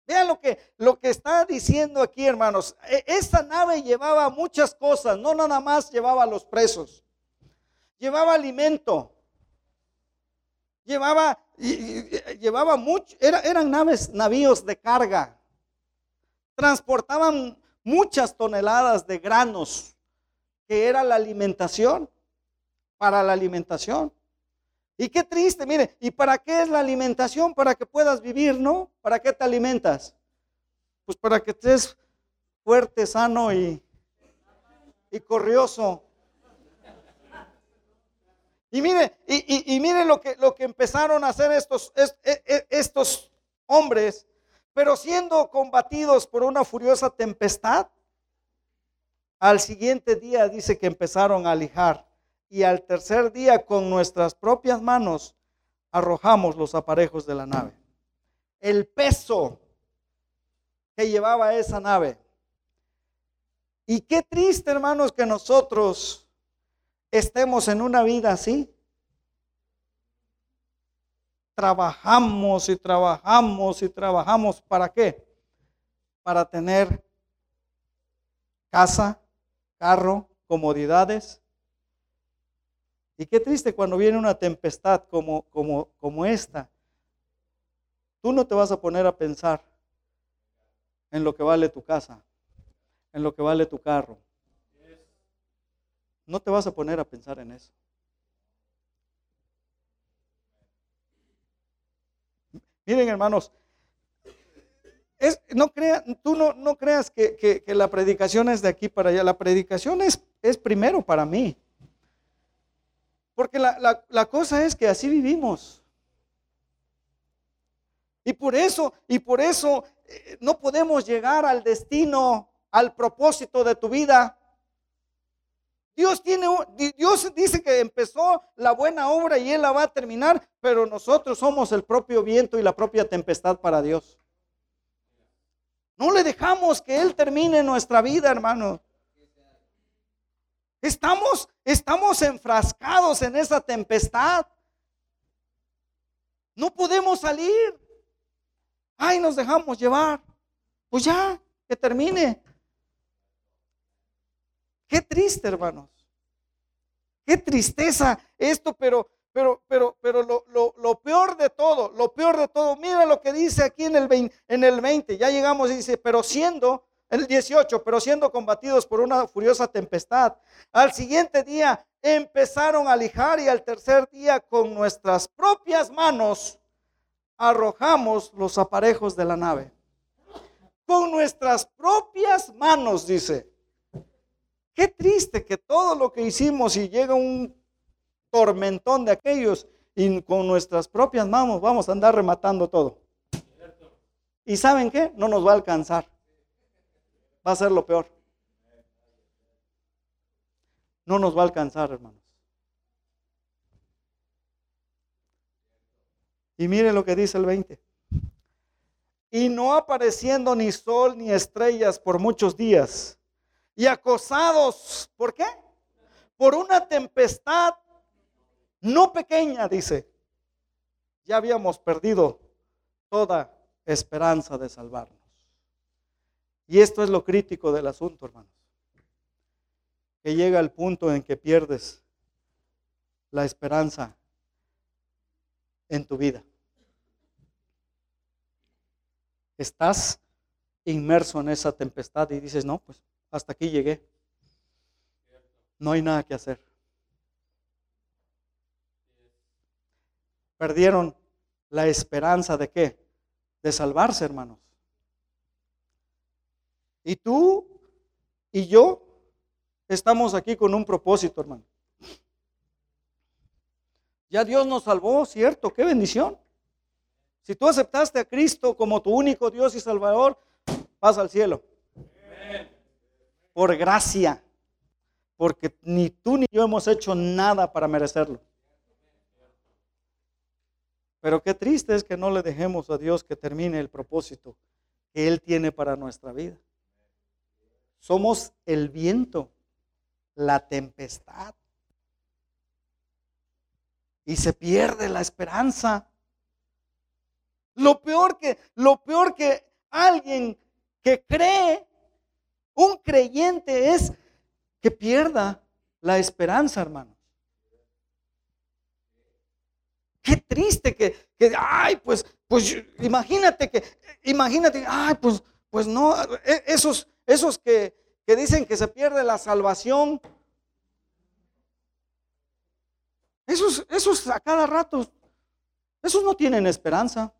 Vean lo que, lo que está diciendo aquí, hermanos. E, esta nave llevaba muchas cosas, no nada más llevaba a los presos. Llevaba alimento. Llevaba, llevaba mucho, eran naves, navíos de carga. Transportaban muchas toneladas de granos, que era la alimentación, para la alimentación. Y qué triste, mire, ¿y para qué es la alimentación? Para que puedas vivir, ¿no? ¿Para qué te alimentas? Pues para que estés fuerte, sano y, y corrioso. Y mire, y, mire lo que, lo que empezaron a hacer estos, e, e, estos hombres, pero siendo combatidos por una furiosa tempestad, al siguiente día dice que empezaron a lijar y al tercer día con nuestras propias manos arrojamos los aparejos de la nave. El peso que llevaba esa nave. Y qué triste, hermanos, que nosotros estemos en una vida así. Trabajamos y trabajamos y trabajamos. ¿Para qué? Para tener casa, carro, comodidades. Y qué triste cuando viene una tempestad como, como, como esta. Tú no te vas a poner a pensar en lo que vale tu casa, en lo que vale tu carro. No te vas a poner a pensar en eso. Miren, hermanos, no crea, tú no, no creas que, la predicación es de aquí para allá. La predicación es, es primero para mí. Porque la, la cosa es que así vivimos. Y por eso, y por eso eh, no podemos llegar al destino, al propósito de tu vida. Dios tiene, Dios dice que empezó la buena obra y Él la va a terminar, pero nosotros somos el propio viento y la propia tempestad para Dios. No le dejamos que Él termine nuestra vida, hermano. Estamos, estamos enfrascados en esa tempestad. No podemos salir. Ay, nos dejamos llevar. Pues ya, que termine. Qué triste, hermanos. Qué tristeza esto, pero pero, pero, pero lo, peor de todo, lo peor de todo, mira lo que dice aquí en el 20, en el 20 ya llegamos y dice, pero siendo, el 18, pero siendo combatidos por una furiosa tempestad, al siguiente día empezaron a lijar y al tercer día con nuestras propias manos arrojamos los aparejos de la nave. Con nuestras propias manos, dice. Qué triste que todo lo que hicimos y llega un tormentón de aquellos y con nuestras propias manos vamos a andar rematando todo. ¿Y saben qué? No nos va a alcanzar. Va a ser lo peor. No nos va a alcanzar, hermanos. Y miren lo que dice el 20. Y no apareciendo ni sol ni estrellas por muchos días. Y acosados, ¿por qué? Por una tempestad no pequeña, dice, ya habíamos perdido toda esperanza de salvarnos. Y esto es lo crítico del asunto, hermanos. Que llega el punto en que pierdes la esperanza en tu vida. Estás inmerso en esa tempestad y dices, no, pues hasta aquí llegué. No hay nada que hacer. perdieron la esperanza de qué? De salvarse, hermanos. Y tú y yo estamos aquí con un propósito, hermano. Ya Dios nos salvó, ¿cierto? Qué bendición. Si tú aceptaste a Cristo como tu único Dios y Salvador, vas al cielo. Por gracia. Porque ni tú ni yo hemos hecho nada para merecerlo. Pero qué triste es que no le dejemos a Dios que termine el propósito que Él tiene para nuestra vida. Somos el viento, la tempestad. Y se pierde la esperanza. Lo peor que, lo peor que alguien que cree, un creyente, es que pierda la esperanza, hermano. Qué triste que, ay, pues, pues imagínate que, imagínate, ay, pues, pues no, e, esos, esos que, que dicen que se pierde la salvación, esos, esos a cada rato, esos no tienen esperanza.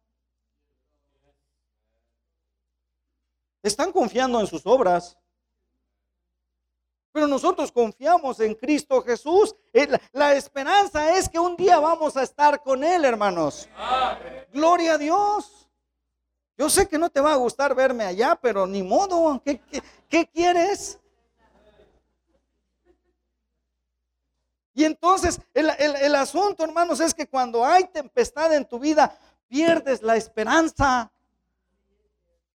Están confiando en sus obras. Pero nosotros confiamos en Cristo Jesús. Eh, la, esperanza es que un día vamos a estar con Él, hermanos. Gloria a Dios. Yo sé que no te va a gustar verme allá, pero ni modo. ¿Qué, qué quieres? Y entonces el, el, asunto, hermanos, es que cuando hay tempestad en tu vida, pierdes la esperanza.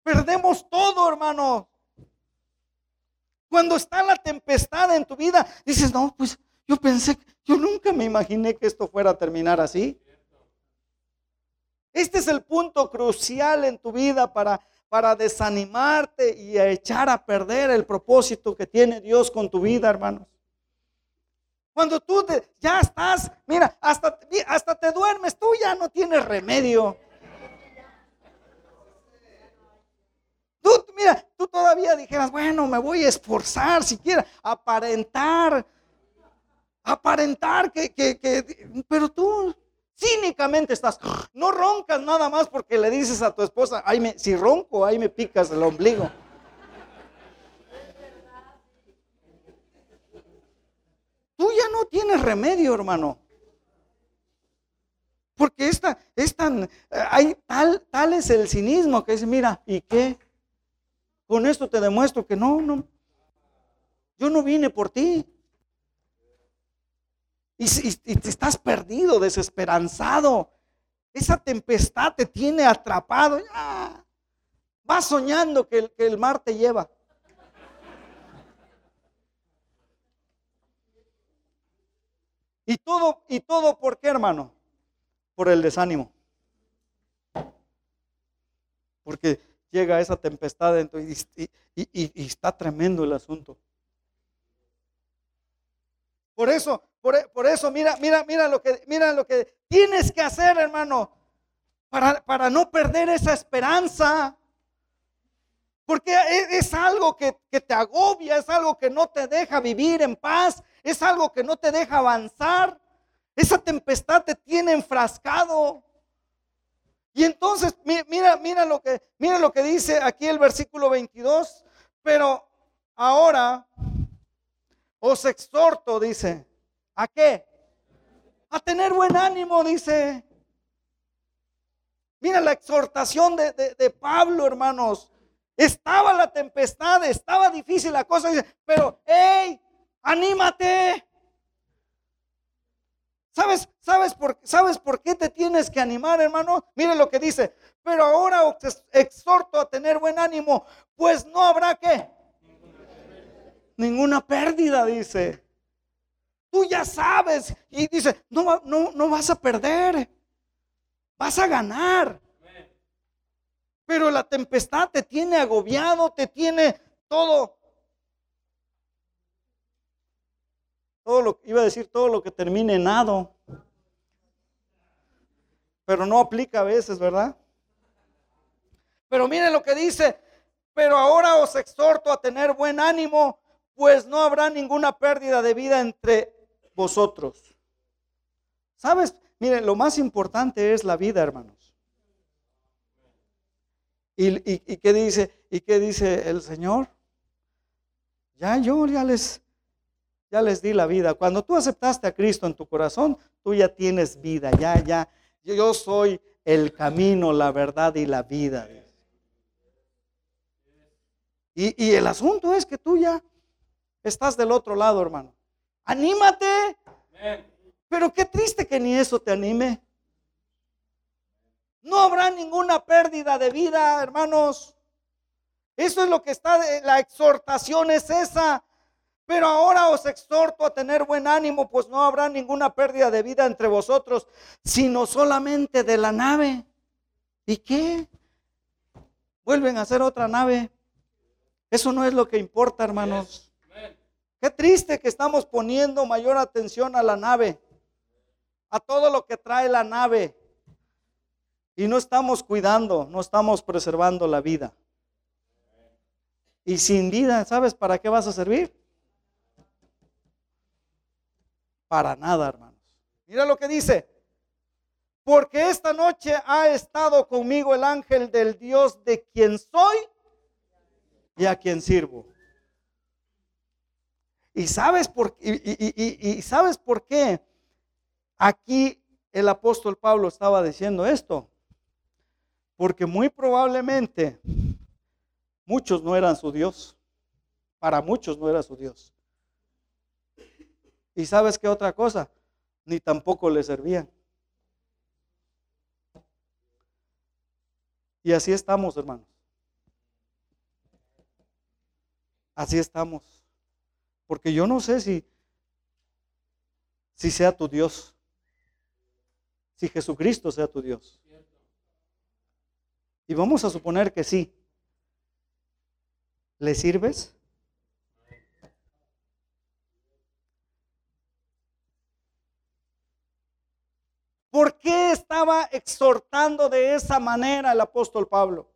Perdemos todo, hermanos. Cuando está la tempestad en tu vida, dices, no, pues yo pensé, yo nunca me imaginé que esto fuera a terminar así. Este es el punto crucial en tu vida para, para desanimarte y echar a perder el propósito que tiene Dios con tu vida, hermanos. Cuando tú ya estás, mira, hasta, hasta te duermes, tú ya no tienes remedio. Tú, mira, tú todavía dijeras, bueno, me voy a esforzar siquiera, aparentar, aparentar que, que, que, pero tú cínicamente estás, no roncas nada más porque le dices a tu esposa, ay, me, si ronco, ahí me picas el ombligo. Tú ya no tienes remedio, hermano. Porque esta, es tan, eh, hay tal, tal es el cinismo que dice, mira, ¿y qué? Con esto te demuestro que no, no. Yo no vine por ti. Y, y, estás perdido, desesperanzado. Esa tempestad te tiene atrapado. Ya. Vas soñando que, el mar te lleva. Y todo, y todo, ¿por qué, hermano? Por el desánimo. Porque llega esa tempestad dentro y, está tremendo el asunto. Por eso, por, eso, mira, mira, mira lo que, mira lo que tienes que hacer, hermano, para, para no perder esa esperanza. Porque es, algo que, que, te agobia, es algo que no te deja vivir en paz, es algo que no te deja avanzar. Esa tempestad te tiene enfrascado. Y entonces, mira, mira lo que, mira lo que dice aquí el versículo 22. Pero ahora os exhorto, dice, ¿a qué? A tener buen ánimo, dice. Mira la exhortación de, de Pablo, hermanos. Estaba la tempestad, estaba difícil la cosa, pero, hey, anímate. ¿Sabes, sabes, por, ¿Sabes por qué te tienes que animar, hermano? Mire lo que dice. Pero ahora os exhorto a tener buen ánimo, pues no habrá qué. Ninguna pérdida, dice. Tú ya sabes. Y dice, no, no, no vas a perder. Vas a ganar. Pero la tempestad te tiene agobiado, te tiene todo todo lo, iba a decir todo lo que termine en nado, pero no aplica a veces, ¿verdad? Pero miren lo que dice, pero ahora os exhorto a tener buen ánimo, pues no habrá ninguna pérdida de vida entre vosotros. ¿Sabes? Miren, lo más importante es la vida, hermanos. ¿Y, y qué dice? ¿Y qué dice el Señor? Ya yo ya les ya les di la vida. Cuando tú aceptaste a Cristo en tu corazón, tú ya tienes vida, ya, ya. Yo soy el camino, la verdad y la vida. Y, y el asunto es que tú ya estás del otro lado, hermano. Anímate. Pero qué triste que ni eso te anime. No habrá ninguna pérdida de vida, hermanos. Eso es lo que está, la exhortación es esa. Pero ahora os exhorto a tener buen ánimo, pues no habrá ninguna pérdida de vida entre vosotros, sino solamente de la nave. ¿Y qué? Vuelven a hacer otra nave. Eso no es lo que importa, hermanos. Qué triste que estamos poniendo mayor atención a la nave, a todo lo que trae la nave. Y no estamos cuidando, no estamos preservando la vida. Y sin vida, ¿sabes para qué vas a servir? Para nada, hermanos. Mira lo que dice. Porque esta noche ha estado conmigo el ángel del Dios de quien soy y a quien sirvo. ¿Y sabes por, y, sabes por qué aquí el apóstol Pablo estaba diciendo esto? Porque muy probablemente muchos no eran su Dios. Para muchos no era su Dios. Y sabes qué otra cosa, ni tampoco le servían. Y así estamos, hermanos. Así estamos. Porque yo no sé si, si sea tu Dios. Si Jesucristo sea tu Dios. Y vamos a suponer que sí. ¿Le sirves? ¿Por qué estaba exhortando de esa manera el apóstol Pablo?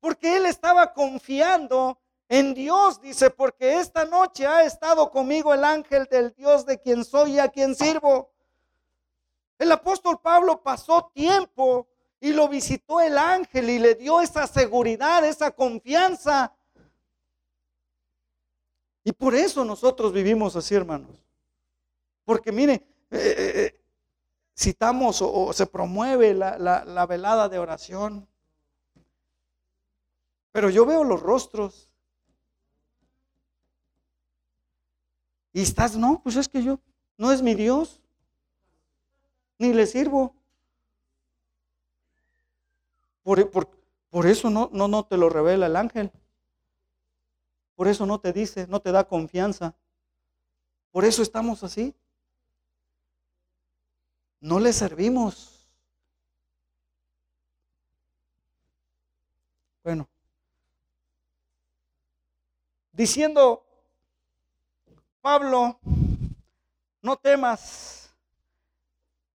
Porque él estaba confiando en Dios, dice, porque esta noche ha estado conmigo el ángel del Dios de quien soy y a quien sirvo. El apóstol Pablo pasó tiempo y lo visitó el ángel y le dio esa seguridad, esa confianza. Y por eso nosotros vivimos así, hermanos. Porque mire, eh, eh, eh, citamos o, se promueve la, la velada de oración. Pero yo veo los rostros. Y estás, no, pues es que yo, no es mi Dios, ni le sirvo. Por, por, eso no, no, no te lo revela el ángel. Por eso no te dice, no te da confianza. Por eso estamos así. No le servimos. Bueno, diciendo Pablo, no temas,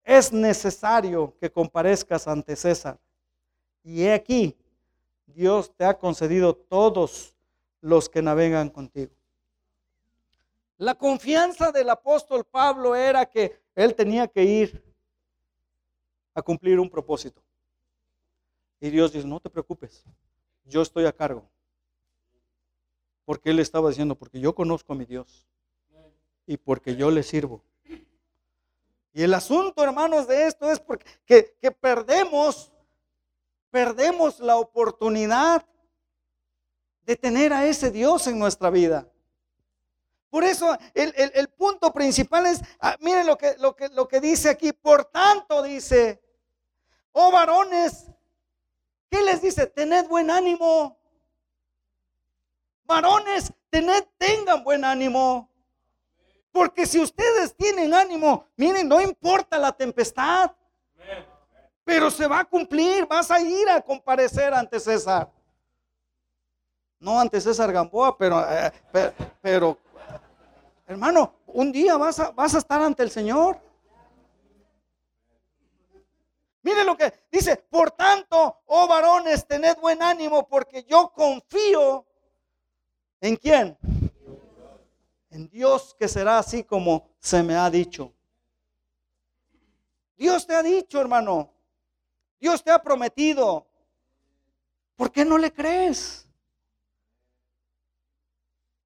es necesario que comparezcas ante César. Y he aquí, Dios te ha concedido todos los que navegan contigo. La confianza del apóstol Pablo era que él tenía que ir a cumplir un propósito. Y Dios dice, no te preocupes, yo estoy a cargo. Porque él estaba diciendo, porque yo conozco a mi Dios y porque yo le sirvo. Y el asunto, hermanos, de esto es porque que, perdemos, perdemos la oportunidad de tener a ese Dios en nuestra vida. Por eso el, punto principal es, ah, miren lo que, lo, que, lo que dice aquí, por tanto dice, oh varones, ¿qué les dice? Tened buen ánimo. Varones, tened, tengan buen ánimo. Porque si ustedes tienen ánimo, miren, no importa la tempestad, pero se va a cumplir, vas a ir a comparecer ante César. No ante César Gamboa, pero, eh, pero, hermano, un día vas a, vas a estar ante el Señor. Miren lo que dice, por tanto, oh varones, tened buen ánimo porque yo confío en quién? En Dios que será así como se me ha dicho. Dios te ha dicho, hermano. Dios te ha prometido. ¿Por qué no le crees?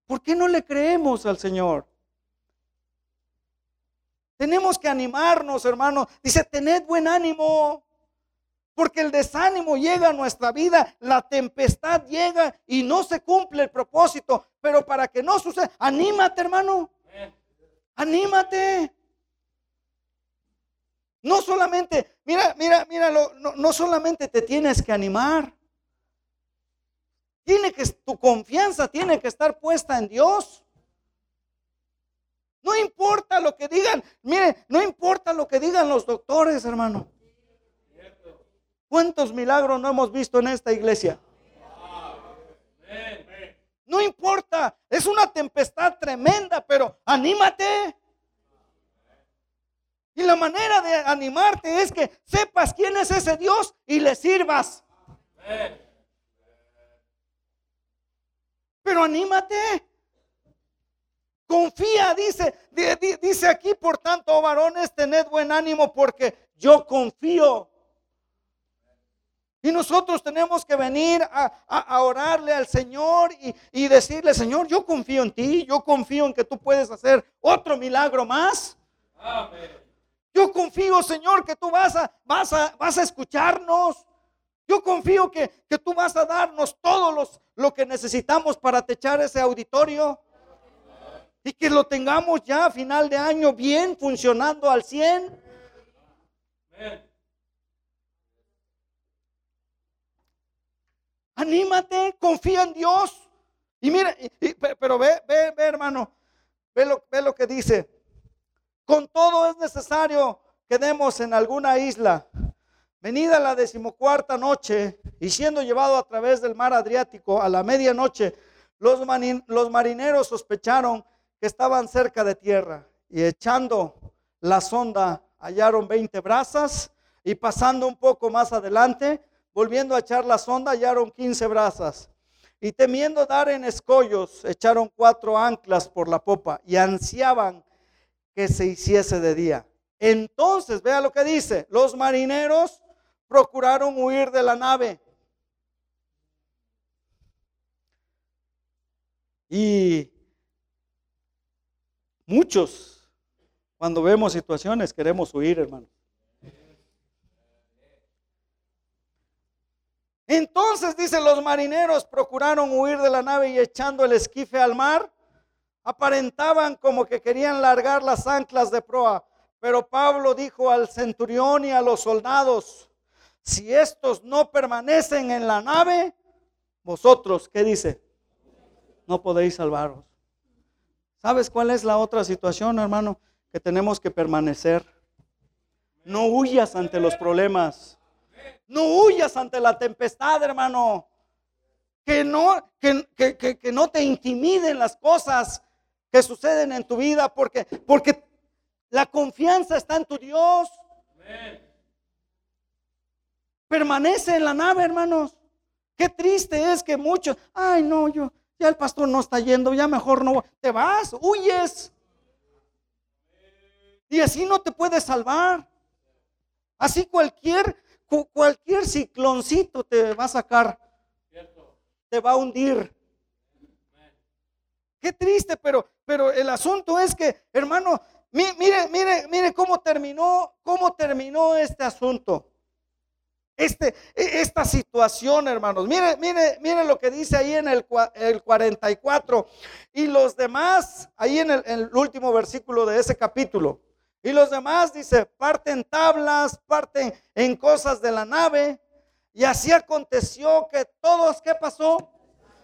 ¿Por qué no le creemos al Señor? Tenemos que animarnos, hermano. Dice, tened buen ánimo. Porque el desánimo llega a nuestra vida, la tempestad llega y no se cumple el propósito. Pero para que no suceda, anímate hermano. Anímate. No solamente, mira, mira, míralo, no, no solamente te tienes que animar. Tiene que, tu confianza tiene que estar puesta en Dios. No importa lo que digan, mire, no importa lo que digan los doctores, hermano. ¿Cuántos milagros no hemos visto en esta iglesia? No importa, es una tempestad tremenda, pero anímate. Y la manera de animarte es que sepas quién es ese Dios y le sirvas. Pero anímate. Confía, dice, dice aquí, por tanto, varones, tened buen ánimo porque yo confío. Y nosotros tenemos que venir a, orarle al Señor y, decirle, Señor, yo confío en ti, yo confío en que tú puedes hacer otro milagro más. Yo confío, Señor, que tú vas a, vas a, vas a escucharnos. Yo confío que, que tú vas a darnos todo los, lo que necesitamos para techar ese auditorio. Y que lo tengamos ya a final de año bien funcionando al 100. Anímate, confía en Dios. Y mira, pero ve, ve, ve, hermano, ve lo, ve lo que dice. Con todo es necesario que demos en alguna isla Venida la decimocuarta noche y siendo llevado a través del mar Adriático a la medianoche, los, los marineros sospecharon que estaban cerca de tierra y echando la sonda hallaron 20 brazas y pasando un poco más adelante, volviendo a echar la sonda, hallaron 15 brazas. Y temiendo dar en escollos, echaron cuatro anclas por la popa y ansiaban que se hiciese de día. Entonces, vea lo que dice, los marineros procuraron huir de la nave. Y muchos, cuando vemos situaciones, queremos huir, hermano. Entonces, dice, los marineros procuraron huir de la nave y echando el esquife al mar, aparentaban como que querían largar las anclas de proa. Pero Pablo dijo al centurión y a los soldados, si estos no permanecen en la nave, vosotros, ¿qué dice? No podéis salvaros. ¿Sabes cuál es la otra situación, hermano? Que tenemos que permanecer. No huyas ante los problemas. No huyas ante la tempestad, hermano. Que no, que, que, no te intimiden las cosas que suceden en tu vida, porque, porque la confianza está en tu Dios. Permanece en la nave, hermanos. Qué triste es que muchos, ay no, yo, ya el pastor no está yendo, ya mejor no, te vas, huyes. Y así no te puedes salvar. Así cualquier cualquier cicloncito te va a sacar, te va a hundir. Qué triste, pero, pero el asunto es que, hermano, mire, mire, mire cómo terminó, cómo terminó este asunto. Este, e, esta situación, hermanos. Mire, mire, mire lo que dice ahí en el, el 44. Y los demás, ahí en el último versículo de ese capítulo. Y los demás, dice, parten tablas, parten en cosas de la nave. Y así aconteció que todos, ¿qué pasó?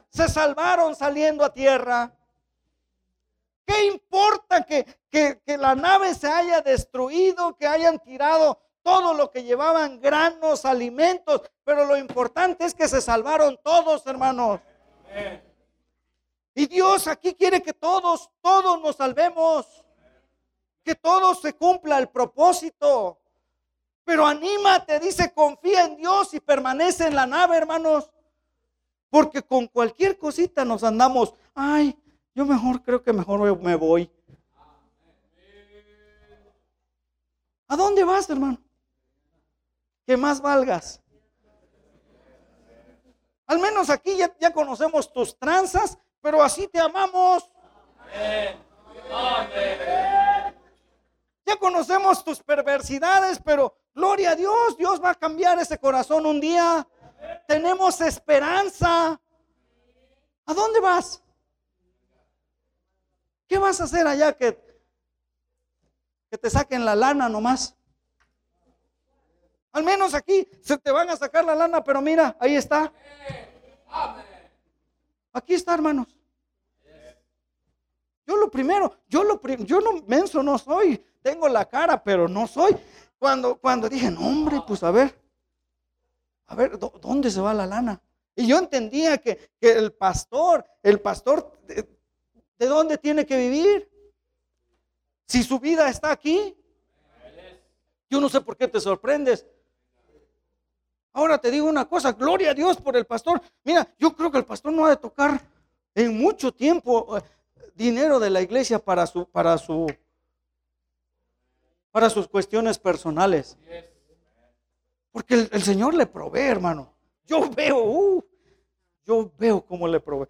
Se salvaron saliendo a tierra. ¿Qué importa que, que, que la nave se haya destruido, que hayan tirado todo lo que llevaban, granos, alimentos? Pero lo importante es que se salvaron todos, hermanos. Y Dios aquí quiere que todos, todos nos salvemos que todo se cumpla el propósito. Pero anímate, dice, confía en Dios y permanece en la nave, hermanos. Porque con cualquier cosita nos andamos, ay, yo mejor creo que mejor me voy. ¿A dónde vas, hermano? Que más valgas. Al menos aquí ya, conocemos tus tranzas, pero así te amamos. Amén. Conocemos tus perversidades, pero gloria a Dios, Dios va a cambiar ese corazón un día. Tenemos esperanza. ¿A dónde vas? ¿Qué vas a hacer allá que, que te saquen la lana nomás? Al menos aquí se te van a sacar la lana, pero mira, ahí está. Aquí está, hermanos. Yo lo primero, yo lo yo no menso no soy tengo la cara, pero no soy. Cuando, cuando dije, no, hombre, pues a ver, a ver, ¿dónde se va la lana? Y yo entendía que, el pastor, el pastor, de, ¿de dónde tiene que vivir? Si su vida está aquí, yo no sé por qué te sorprendes. Ahora te digo una cosa, gloria a Dios por el pastor. Mira, yo creo que el pastor no ha de tocar en mucho tiempo eh, dinero de la iglesia para su, para su para sus cuestiones personales. Porque el, Señor le provee, hermano. Yo veo, uh, yo veo cómo le provee.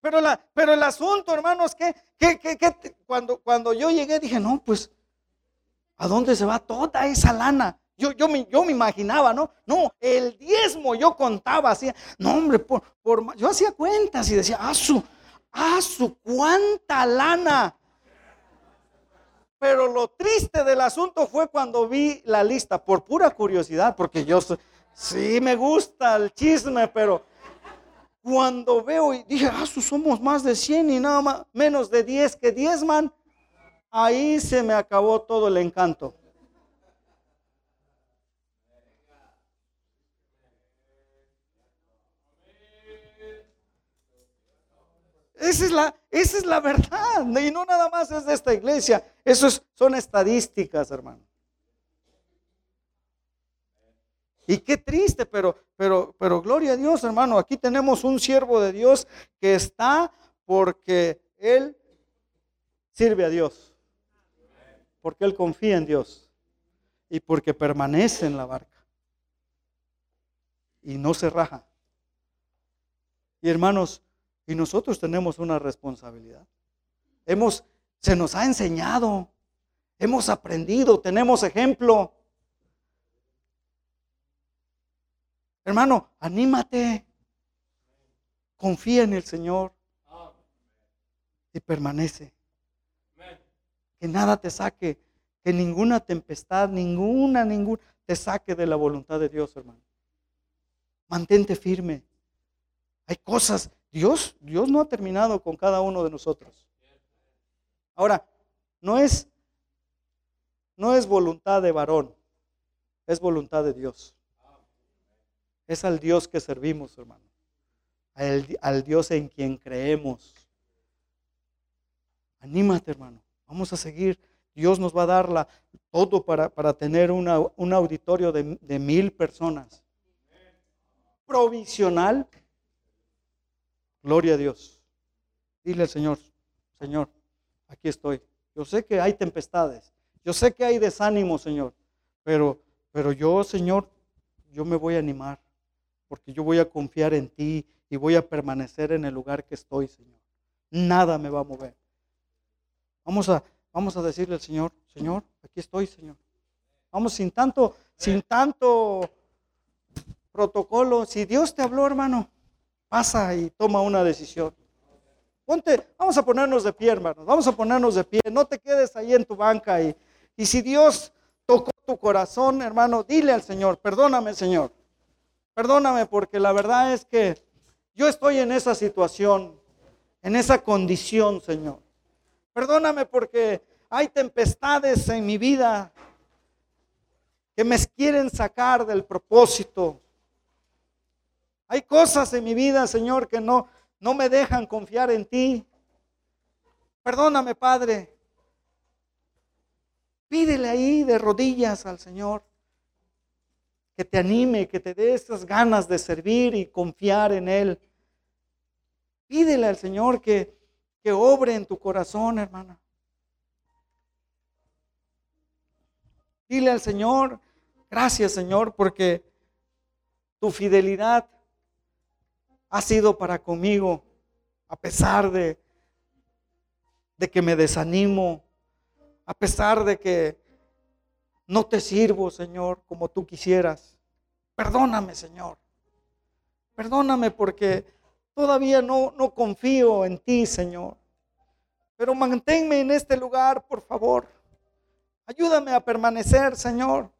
Pero, la, pero el asunto, hermanos, que, que, que, cuando, cuando yo llegué dije, no, pues, ¿a dónde se va toda esa lana? Yo, yo, me, yo me imaginaba, ¿no? No, el diezmo yo contaba, así, no, hombre, por, por, yo hacía cuentas y decía, ah, su, ¡Ah, su cuánta lana! Pero lo triste del asunto fue cuando vi la lista, por pura curiosidad, porque yo sí me gusta el chisme, pero cuando veo y dije, ah, somos más de 100 y nada más, menos de 10 que 10, man. ahí se me acabó todo el encanto. Esa es, la, esa es la verdad. Y no nada más es de esta iglesia. Eso son estadísticas, hermano. Y qué triste, pero, pero, pero gloria a Dios, hermano. Aquí tenemos un siervo de Dios que está porque él sirve a Dios. Porque él confía en Dios. Y porque permanece en la barca. Y no se raja. Y hermanos, y nosotros tenemos una responsabilidad. Hemos, se nos ha enseñado, hemos aprendido, tenemos ejemplo. Hermano, anímate, confía en el Señor y permanece. Que nada te saque, que ninguna tempestad, ninguna, ninguna, te saque de la voluntad de Dios, hermano. Mantente firme. Hay cosas Dios, Dios no ha terminado con cada uno de nosotros. Ahora, no es, no es voluntad de varón, es voluntad de Dios. Es al Dios que servimos, hermano. Al, Dios en quien creemos. Anímate, hermano. Vamos a seguir. Dios nos va a dar la, todo para, para tener una, un auditorio de, de mil personas. Provisional Gloria a Dios. Dile al Señor, Señor, aquí estoy. Yo sé que hay tempestades, yo sé que hay desánimo, Señor, pero, pero yo, Señor, yo me voy a animar, porque yo voy a confiar en ti y voy a permanecer en el lugar que estoy, Señor. Nada me va a mover. Vamos a, vamos a decirle al Señor, Señor, aquí estoy, Señor. Vamos sin tanto, sin tanto protocolo. Si Dios te habló, hermano, pasa y toma una decisión. Ponte, vamos a ponernos de pie, hermanos, vamos a ponernos de pie. No te quedes ahí en tu banca y, y si Dios tocó tu corazón, hermano, dile al Señor, perdóname, Señor. Perdóname porque la verdad es que yo estoy en esa situación, en esa condición, Señor. Perdóname porque hay tempestades en mi vida que me quieren sacar del propósito hay cosas en mi vida, Señor, que no, no me dejan confiar en ti. Perdóname, Padre. Pídele ahí de rodillas al Señor que te anime, que te dé esas ganas de servir y confiar en Él. Pídele al Señor que, que obre en tu corazón, hermana. Dile al Señor, gracias Señor, porque tu fidelidad ha sido para conmigo, a pesar de, de que me desanimo, a pesar de que no te sirvo, Señor, como tú quisieras. Perdóname, Señor. Perdóname porque todavía no, no confío en ti, Señor. Pero manténme en este lugar, por favor. Ayúdame a permanecer, Señor,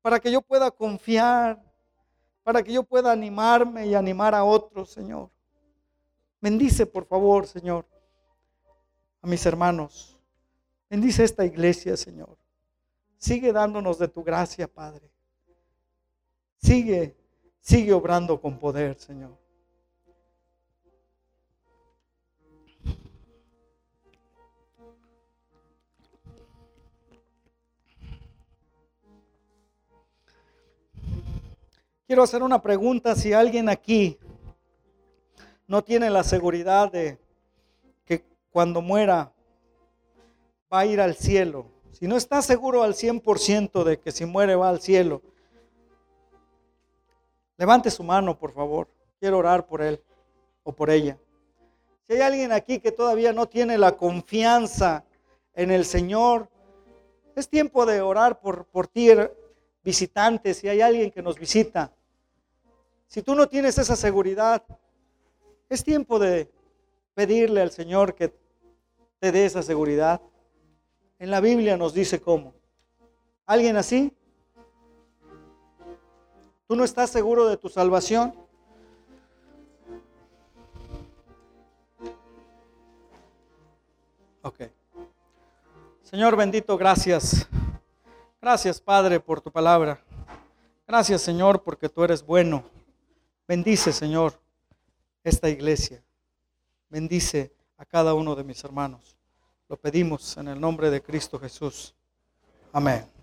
para que yo pueda confiar para que yo pueda animarme y animar a otros, Señor. Bendice, por favor, Señor, a mis hermanos. Bendice esta iglesia, Señor. Sigue dándonos de tu gracia, Padre. Sigue, sigue obrando con poder, Señor. Quiero hacer una pregunta si alguien aquí no tiene la seguridad de que cuando muera va a ir al cielo. Si no está seguro al 100% de que si muere va al cielo, levante su mano, por favor. Quiero orar por él o por ella. Si hay alguien aquí que todavía no tiene la confianza en el Señor, es tiempo de orar por, por ti, visitantes, si hay alguien que nos visita. Si tú no tienes esa seguridad, es tiempo de pedirle al Señor que te dé esa seguridad. En la Biblia nos dice cómo. ¿Alguien así? ¿Tú no estás seguro de tu salvación? Ok. Señor bendito, gracias. Gracias, Padre, por tu palabra. Gracias, Señor, porque tú eres bueno. Bendice, Señor, esta iglesia. Bendice a cada uno de mis hermanos. Lo pedimos en el nombre de Cristo Jesús. Amén.